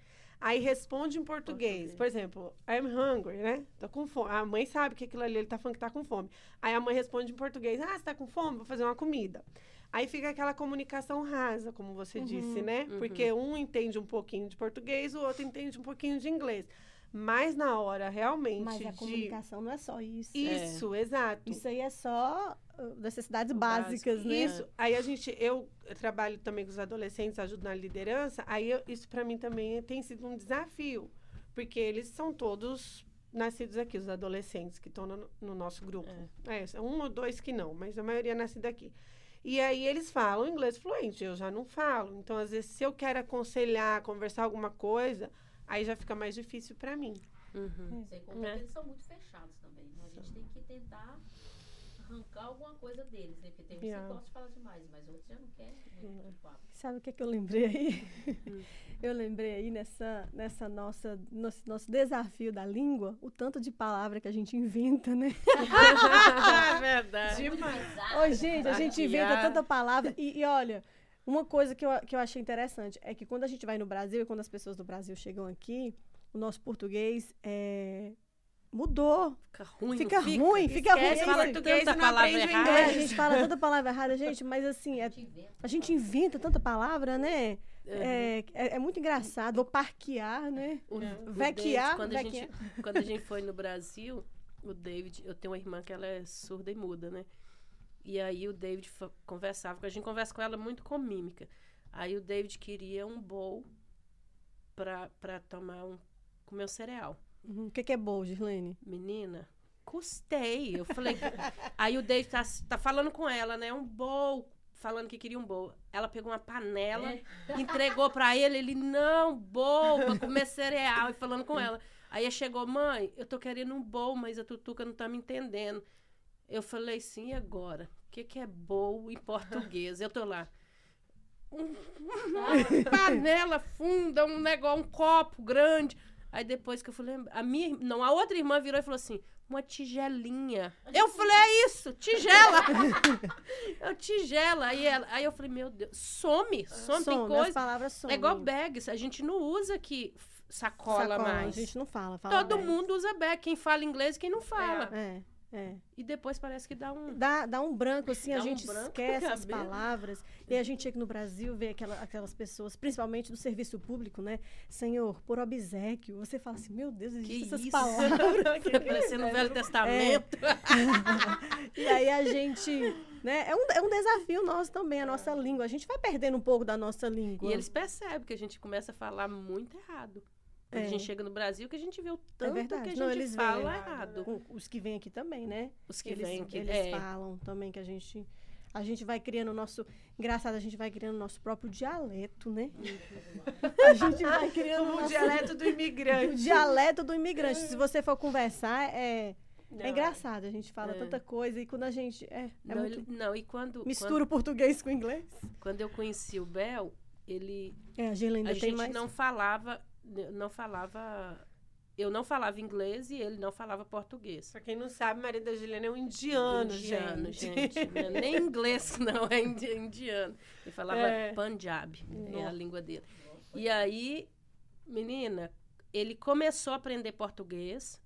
Aí responde em português. Português. Por exemplo, I'm hungry, né? Tô com fome. A mãe sabe que aquilo ali ele tá falando que tá com fome. Aí a mãe responde em português: Ah, você tá com fome? Vou fazer uma comida. Aí fica aquela comunicação rasa, como você disse, né? uhum. Porque um entende um pouquinho de português, o outro entende um pouquinho de inglês. Mas na hora realmente Mas a de. comunicação não é só isso. Isso, exato. Isso aí é só uh, necessidades básicas, básico. né? Isso. Aí a gente, eu trabalho também com os adolescentes, ajudo na liderança. Aí eu- isso para mim também tem sido um desafio, porque eles são todos nascidos aqui, os adolescentes que estão no, no nosso grupo. É. são um ou dois que não, mas a maioria é nascida aqui. E aí eles falam inglês fluente, eu já não falo. Então, às vezes, se eu quero aconselhar, conversar alguma coisa, aí já fica mais difícil para mim. Uhum. Sem contar né? que eles são muito fechados também. Né? A gente tem que tentar arrancar alguma coisa deles, né? Porque tem uns Yeah. que gostam de falar demais, mas outros já não querem muito papo. Sabe o que, é que eu lembrei aí? eu lembrei aí nessa, nessa nossa nosso, nosso desafio da língua, o tanto de palavra que a gente inventa, né? é verdade. Demais. Ô, gente, a gente inventa tanta palavra. E, e olha, uma coisa que eu, que eu achei interessante é que quando a gente vai no Brasil e quando as pessoas do Brasil chegam aqui, o nosso português é, mudou. Fica ruim. Fica ruim, fica Esquece, ruim. fala português tanta palavra aprende É, errada. a gente fala tanta palavra errada, gente, mas assim, A é- gente inventa. a gente inventa tanta palavra, né? Uhum. É, é, é muito engraçado. Vou parquear, né? O, É. o Vequear, quando, a gente, quando a gente foi no Brasil, o David, eu tenho uma irmã que ela é surda e muda, né? E aí o David conversava, porque a gente conversa com ela muito com mímica. Aí o David queria um bowl pra, pra tomar um, comer um cereal. Uhum. O que, que é bom, Gislene? Menina, custei. Eu falei. aí o David tá, tá falando com ela, né? Um bowl, falando que queria um bowl. Ela pegou uma panela, É. entregou pra ele, ele, não, bowl, pra comer cereal, e falando com ela. Aí chegou, mãe, eu tô querendo um bowl, mas a Tutuca não tá me entendendo. Eu falei, sim, e agora? O que, que é bowl em português? Eu tô lá. Um- uma panela funda, um negócio, um copo grande. Aí depois que eu lembrar, a minha, não, a outra irmã virou e falou assim, uma tigelinha. Eu falei, é isso, tigela. eu tigela. Aí, ela, aí eu falei, meu Deus, some, some, tem Some, as coisa. palavras somem. É igual bags, a gente não usa aqui sacola, Sacola, mais. A gente não fala. fala Todo bag. mundo usa bag, quem fala inglês e quem não fala. É, é. E depois parece que dá um... Dá, dá um branco, assim, a um gente branco esquece as palavras. E a gente chega no Brasil, vê aquela, aquelas pessoas, principalmente do serviço público, né? Senhor, por obsequio. Você fala assim, meu Deus, Que existem essas isso? palavras. Parecendo o Velho Testamento. E aí a gente, né? É um, é um desafio nosso também, a nossa língua. A gente vai perdendo um pouco da nossa língua. E eles percebem que a gente começa a falar muito errado. Quando É. a gente chega no Brasil, que a gente vê o tanto verdade. que a gente Não, eles fala errado, Os que vêm aqui também, né? Os que eles, vêm aqui. Eles é. falam também que a gente... A gente vai criando o nosso... Engraçado, a gente vai criando o nosso próprio dialeto, né? A gente vai criando o o nosso dialeto do o imigrante. dialeto do imigrante. Se você for conversar, é, Não, é engraçado. A gente fala É. tanta coisa e quando a gente... É, é não, muito... ele- não, e quando, Mistura o português com o inglês. quando, eu conheci o Bel, ele É, a ainda a tem gente mais... não falava, não falava, eu não falava inglês e ele não falava português. Pra quem não sabe, o marido da Juliana é um indiano, indiano, gente. gente. É nem inglês, não, é indi- indiano. Ele falava É. Punjab, é a Nossa. língua dele. E aí, menina, ele começou a aprender português,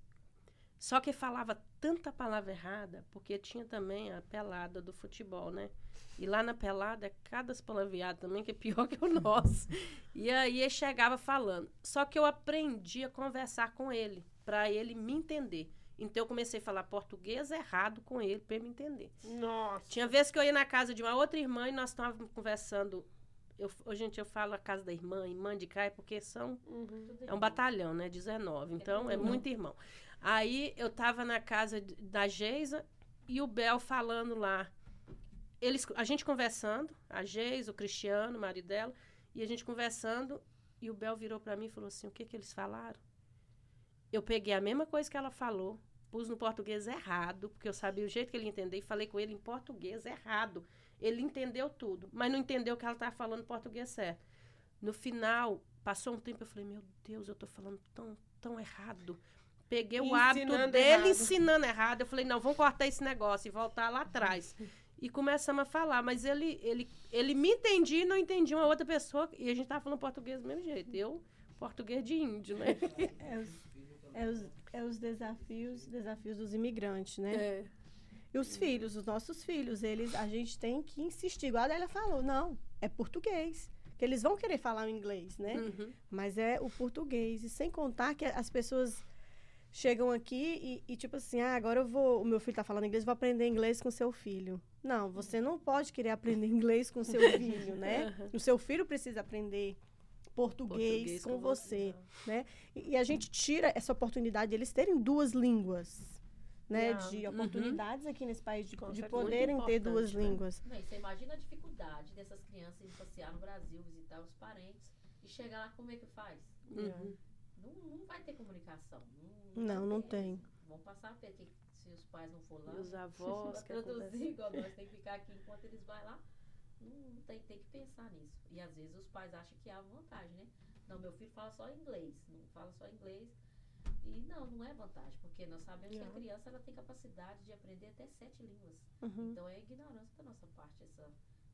só que falava tanta palavra errada, porque tinha também a pelada do futebol, né? E lá na pelada é cada palavreado também, que é pior que o nosso. E aí ele chegava falando. Só que eu aprendi a conversar com ele, para ele me entender. Então eu comecei a falar português errado com ele, para ele me entender. Nossa. Tinha vezes que eu ia na casa de uma outra irmã e nós estávamos conversando. Eu, hoje, gente, eu falo a casa da irmã, irmã de cá, é porque são Uhum. É um batalhão, né? 19. Então, é muito irmão. Aí, eu tava na casa da Geisa e o Bel falando lá. Eles, a gente conversando, a Geisa, o Cristiano, o marido dela, e a gente conversando, e o Bel virou pra mim e falou assim, o que que eles falaram? Eu peguei a mesma coisa que ela falou, pus no português errado, porque eu sabia o jeito que ele ia entender, e falei com ele em português errado. Ele entendeu tudo, mas não entendeu que ela estava falando português certo. No final, passou um tempo, eu falei, meu Deus, eu tô falando tão, tão errado. Peguei o hábito Ensinando dele errado. ensinando errado. Eu falei, não, vamos cortar esse negócio e voltar lá atrás. E começamos a falar, mas ele, ele, ele me entendia e não entendia uma outra pessoa. E a gente tava falando português do mesmo jeito. Eu, português de índio, né? É os, é os, é os desafios, desafios dos imigrantes, né? É. E os filhos, os nossos filhos, eles, a gente tem que insistir. Igual a Adélia falou, não, é português. Que eles vão querer falar o inglês, né? Uhum. Mas é o português. E sem contar que as pessoas chegam aqui e, e, tipo assim, ah, agora eu vou, o meu filho tá falando inglês, vou aprender inglês com seu filho. Não, você não pode querer aprender inglês com seu filho, né? O seu filho precisa aprender português, Português com, com você, né? E, e a gente tira essa oportunidade de eles terem duas línguas, né? Não. De Uhum. oportunidades aqui nesse país de, de poderem ter duas né? línguas. Não, você imagina a dificuldade dessas crianças ir passear no Brasil, visitar os parentes e chegar lá, como é que faz? Uhum. Não, não vai ter comunicação. Não, não ter. tem. Vão passar a ter que, se os pais não for lá, E os avós conversam. traduzir, igual nós tem que ficar aqui enquanto eles vão lá. Não, não tem, tem que pensar nisso. E às vezes os pais acham que há vantagem, né? Não, meu filho fala só inglês, não fala só inglês. E não, não é vantagem, porque nós sabemos que a Não. criança ela tem capacidade de aprender até sete línguas. Uhum. Então é ignorância da nossa parte essa,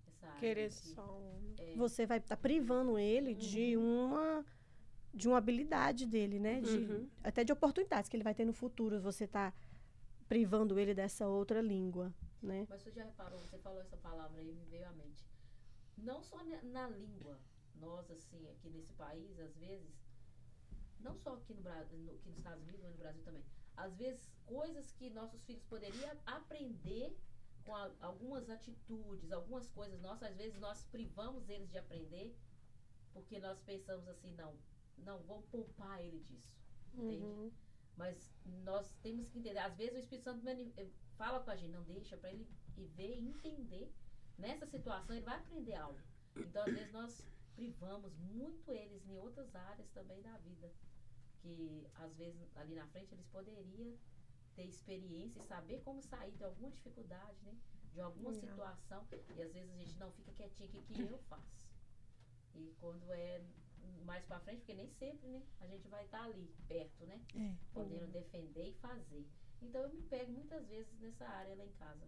essa área Querer de- só um. é, Você vai estar privando ele de uma de uma habilidade dele, né? De, Uhum. Até de oportunidades que ele vai ter no futuro. Você tá privando ele dessa outra língua, né? Mas você já reparou, você falou essa palavra aí, me veio à mente. Não só na, língua, nós, assim, aqui nesse país, às vezes, não só aqui no, Bra- no, aqui nos Estados Unidos, mas no Brasil também, às vezes, coisas que nossos filhos poderiam aprender com a- algumas atitudes, algumas coisas nossas, às vezes nós privamos eles de aprender, porque nós pensamos assim, não, não, vamos poupar ele disso. Entende? Uhum. Mas nós temos que entender. Às vezes o Espírito Santo eh, fala com a gente, não deixa para ele ver e entender. Nessa situação ele vai aprender algo. Então às vezes nós privamos muito eles em outras áreas também da vida. Que às vezes ali na frente eles poderiam ter experiência e saber como sair de alguma dificuldade, né? De alguma Legal. situação. E às vezes a gente não fica quietinho, o que, que eu faço? E quando é mais pra frente, porque nem sempre, né? A gente vai estar ali, perto, né? É. Podendo defender e fazer. Então eu me pego muitas vezes nessa área lá em casa.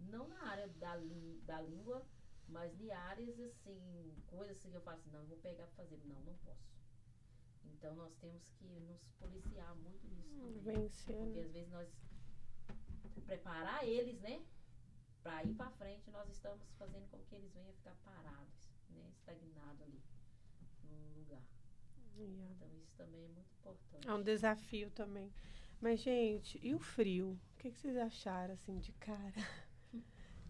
Não na área da, da língua, mas em áreas assim, coisas assim que eu faço, não, eu vou pegar pra fazer. Não, não posso. Então nós temos que nos policiar muito nisso também. Vencer. Porque né? às vezes nós preparar eles, né? Pra ir pra frente, nós estamos fazendo com que eles venham ficar parados, né? Estagnados ali, num lugar. Yeah. Então isso também é muito importante. É um desafio também. Mas, gente, e o frio? O que, que vocês acharam, assim, de cara?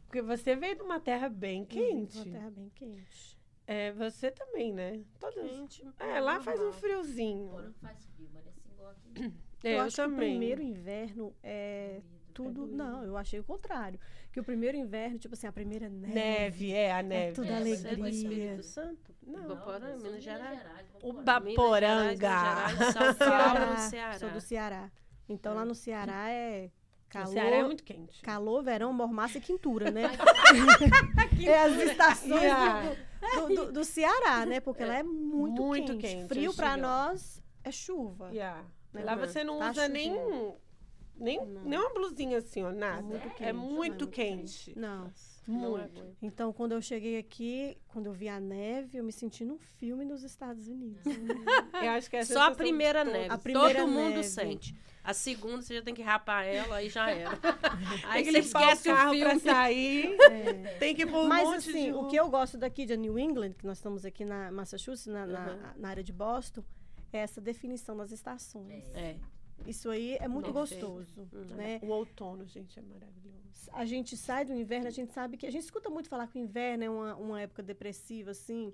Porque você veio de uma terra bem quente. Uma terra bem quente. É, você também, né? Todas. Quente. É, lá faz um friozinho. Fora que faz frio, mas assim igual aqui. É, eu, eu, acho que o também. primeiro inverno é doído. tudo. doído. não, eu achei o contrário. Que o primeiro inverno, tipo assim, a primeira neve. Neve, é, a neve. tudo É, Você é do alegria. Espírito Santo? Não. Ibaporã, Minas Gerais. O. Minas Gerais, Baporanga. Minas Gerais, São Paulo, Sou do Ceará. Então lá no Ceará é O calor, Ceará é muito quente. calor, verão, mormaço e quintura, né? é as estações do, do- do- do Ceará, né? Porque lá é muito, Muito quente. quente, Frio pra cheguei nós é chuva. Yeah. Né? Lá você não Tá usa nem, nem, Não. nem uma blusinha assim, ó, nada. muito É quente, muito é muito quente. Não. Muito. aguento. Então, quando eu cheguei aqui, quando eu vi a neve, eu me senti num filme nos Estados Unidos. Eu acho que essa Só a sensação primeira neve. A primeira Todo mundo neve. sente. A segunda você já tem que rapar ela, aí já era. Aí que você esquece o o, carro pra filme. sair. É. Tem que pôr um Mas, monte assim, de o que eu gosto daqui de New England, que nós estamos aqui na Massachusetts, na, na- Uhum. na área de Boston, é essa definição das estações. É. Isso aí é muito gostoso, Uhum. né? O outono, gente, é maravilhoso. A gente sai do inverno, a gente sabe que... A gente escuta muito falar que o inverno é uma, uma época depressiva, assim...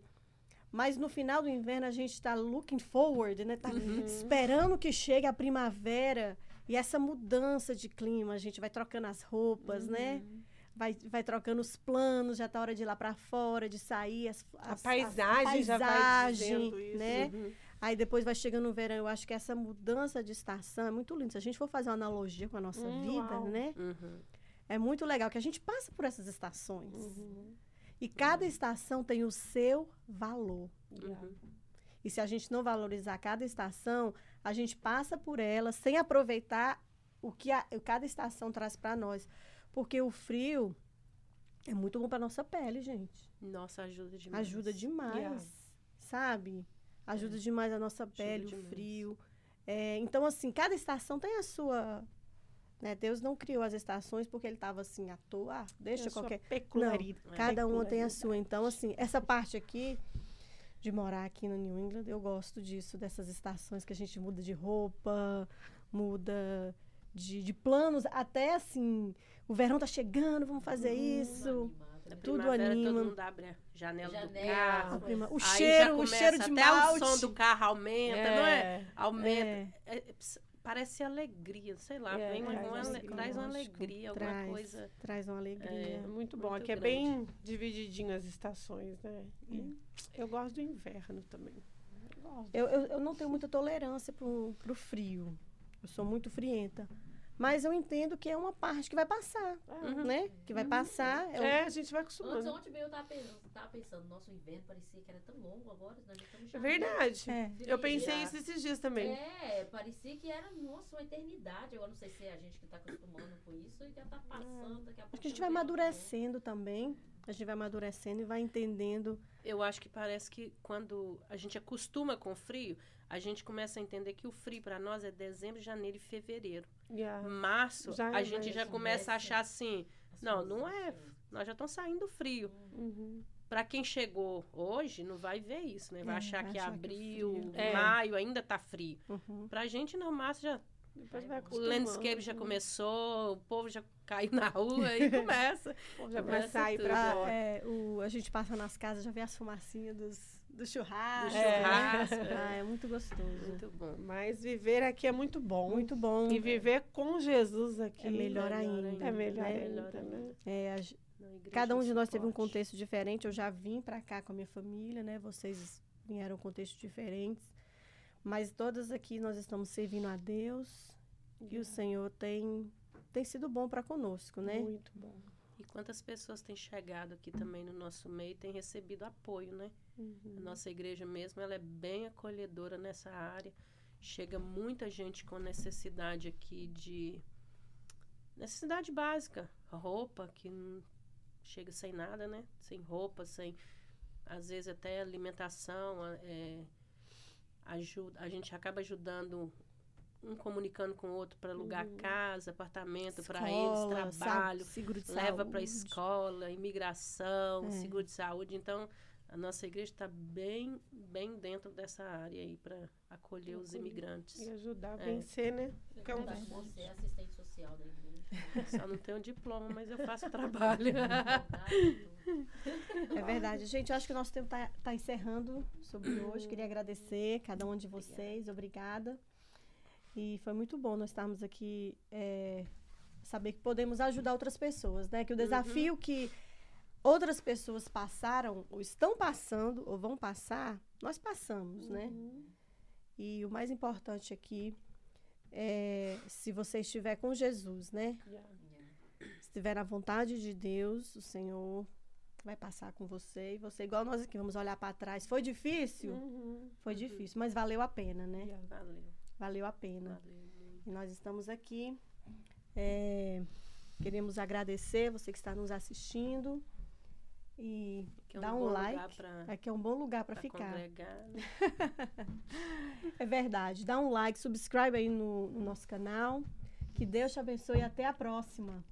Mas no final do inverno a gente está looking forward, né? Tá Uhum. esperando que chegue a primavera e essa mudança de clima. A gente vai trocando as roupas, né? Uhum. Vai, vai trocando os planos, já tá hora de ir lá para fora, de sair. As, A as- paisagem as- já vai paisagem, dizendo isso. né? Uhum. Aí depois vai chegando o verão. Eu acho que essa mudança de estação é muito linda. Se a gente for fazer uma analogia com a nossa Hum, vida, uau. né? Uhum. É muito legal que a gente passa por essas estações. Uhum. E cada estação tem o seu valor. Uhum. E se a gente não valorizar cada estação, a gente passa por ela sem aproveitar o que a- cada estação traz para nós. Porque o frio é muito bom para nossa pele, gente. Nossa, ajuda demais. Ajuda demais, Yeah. sabe? Ajuda demais a nossa pele, o demais. frio. É, então, assim, cada estação tem a sua. Né? Deus não criou as estações porque ele estava assim à toa. Ah, deixa É sua qualquer. peculiaridade. Cada uma tem a sua. Então, assim, essa parte aqui de morar aqui no New England, eu gosto disso, dessas estações que a gente muda de roupa, muda de, de planos, até assim, o verão tá chegando, vamos fazer isso. Na Tudo anima. Todo mundo abre a janela, do Janela. carro. A prima- O Aí já cheiro, o cheiro de até malte. o som do carro aumenta, não é? É. Aumenta. É. É, é, parece alegria, sei lá, É, vem traz uma ale- traz uma alegria, alguma traz, coisa. Traz uma alegria. É muito bom. Muito Aqui é grande. bem divididinho as estações, né? E eu gosto do inverno também. Eu, eu, eu não tenho muita tolerância pro, pro frio. Eu sou muito frienta. Mas eu entendo que é uma parte que vai passar, Uhum. né? Que vai passar. É, o- É, a gente vai Antes, acostumando. ontem mesmo eu tava pensando, tava pensando, nosso inverno parecia que era tão longo agora, nós já estamos É verdade. É. Eu pensei Já. isso esses dias também. É, parecia que era, nossa, uma eternidade. Eu não sei se é a gente que tá acostumando com isso e já tá passando. Daqui a pouco Acho que a gente vai outro amadurecendo também. A gente vai amadurecendo e vai entendendo. Eu acho que parece que quando a gente acostuma com o frio, a gente começa a entender que o frio para nós é dezembro, janeiro e fevereiro. Yeah. Março, Já a é gente já começa a achar assim, As não, não é, nós já estamos saindo do frio. Uhum. Para quem chegou hoje, não vai ver isso, né? Vai É, achar vai que achar que é abril, frio. É. maio ainda tá frio. Uhum. Pra gente não, março já Depois vai o landscape já começou, o povo já caiu na rua e começa. O povo Já Começa a sair pra fora. é, o, a gente passa nas casas, já vê as fumacinhas dos, do churrasco. Do né? churrasco, Ah, é muito gostoso. Muito bom. Mas viver aqui é muito bom. Muito bom. E viver com Jesus aqui É melhor ainda. É melhor né? ainda, né? É, a, ge- Na igreja cada um de nós teve um contexto diferente. Eu já vim para cá com a minha família, né? Vocês vieram contextos diferentes. Mas todas aqui nós estamos servindo a Deus. E o Senhor tem, tem sido bom para conosco, né? Muito bom. E quantas pessoas têm chegado aqui também no nosso meio e têm recebido apoio, né? A nossa igreja mesmo, ela é bem acolhedora nessa área. Chega muita gente com necessidade aqui de necessidade básica, roupa que não chega sem nada, né? Sem roupa, sem às vezes até alimentação, é, ajuda, a gente acaba ajudando um comunicando com o outro para alugar casa, apartamento para eles, Uhum. Trabalho, seguro de leva para escola, imigração, É. seguro de saúde. Então, a nossa igreja está bem, bem dentro dessa área aí para acolher os imigrantes. E ajudar a É. vencer, né? Que é um dos- Você é assistente social da igreja. Só não tenho diploma, mas eu faço trabalho. É verdade. Gente, eu acho que o nosso tempo está encerrando sobre hoje. Queria agradecer cada um de vocês. Obrigada. E foi muito bom nós estarmos aqui, é, saber que podemos ajudar outras pessoas, né? Que o desafio que outras pessoas passaram, ou estão passando, ou vão passar, nós passamos, né? E o mais importante aqui é se você estiver com Jesus, né? Se estiver na vontade de Deus, o Senhor vai passar com você. E você, igual nós aqui, vamos olhar para trás. Foi difícil? Uhum. Foi difícil, mas valeu a pena, né? Valeu, Valeu a pena. valeu. E nós estamos aqui. é, queremos agradecer você que está nos assistindo. E é dá um like. pra- Aqui é um bom lugar para ficar. né? É verdade. Dá um like, subscribe aí no, no nosso canal. Que Deus te abençoe e até a próxima.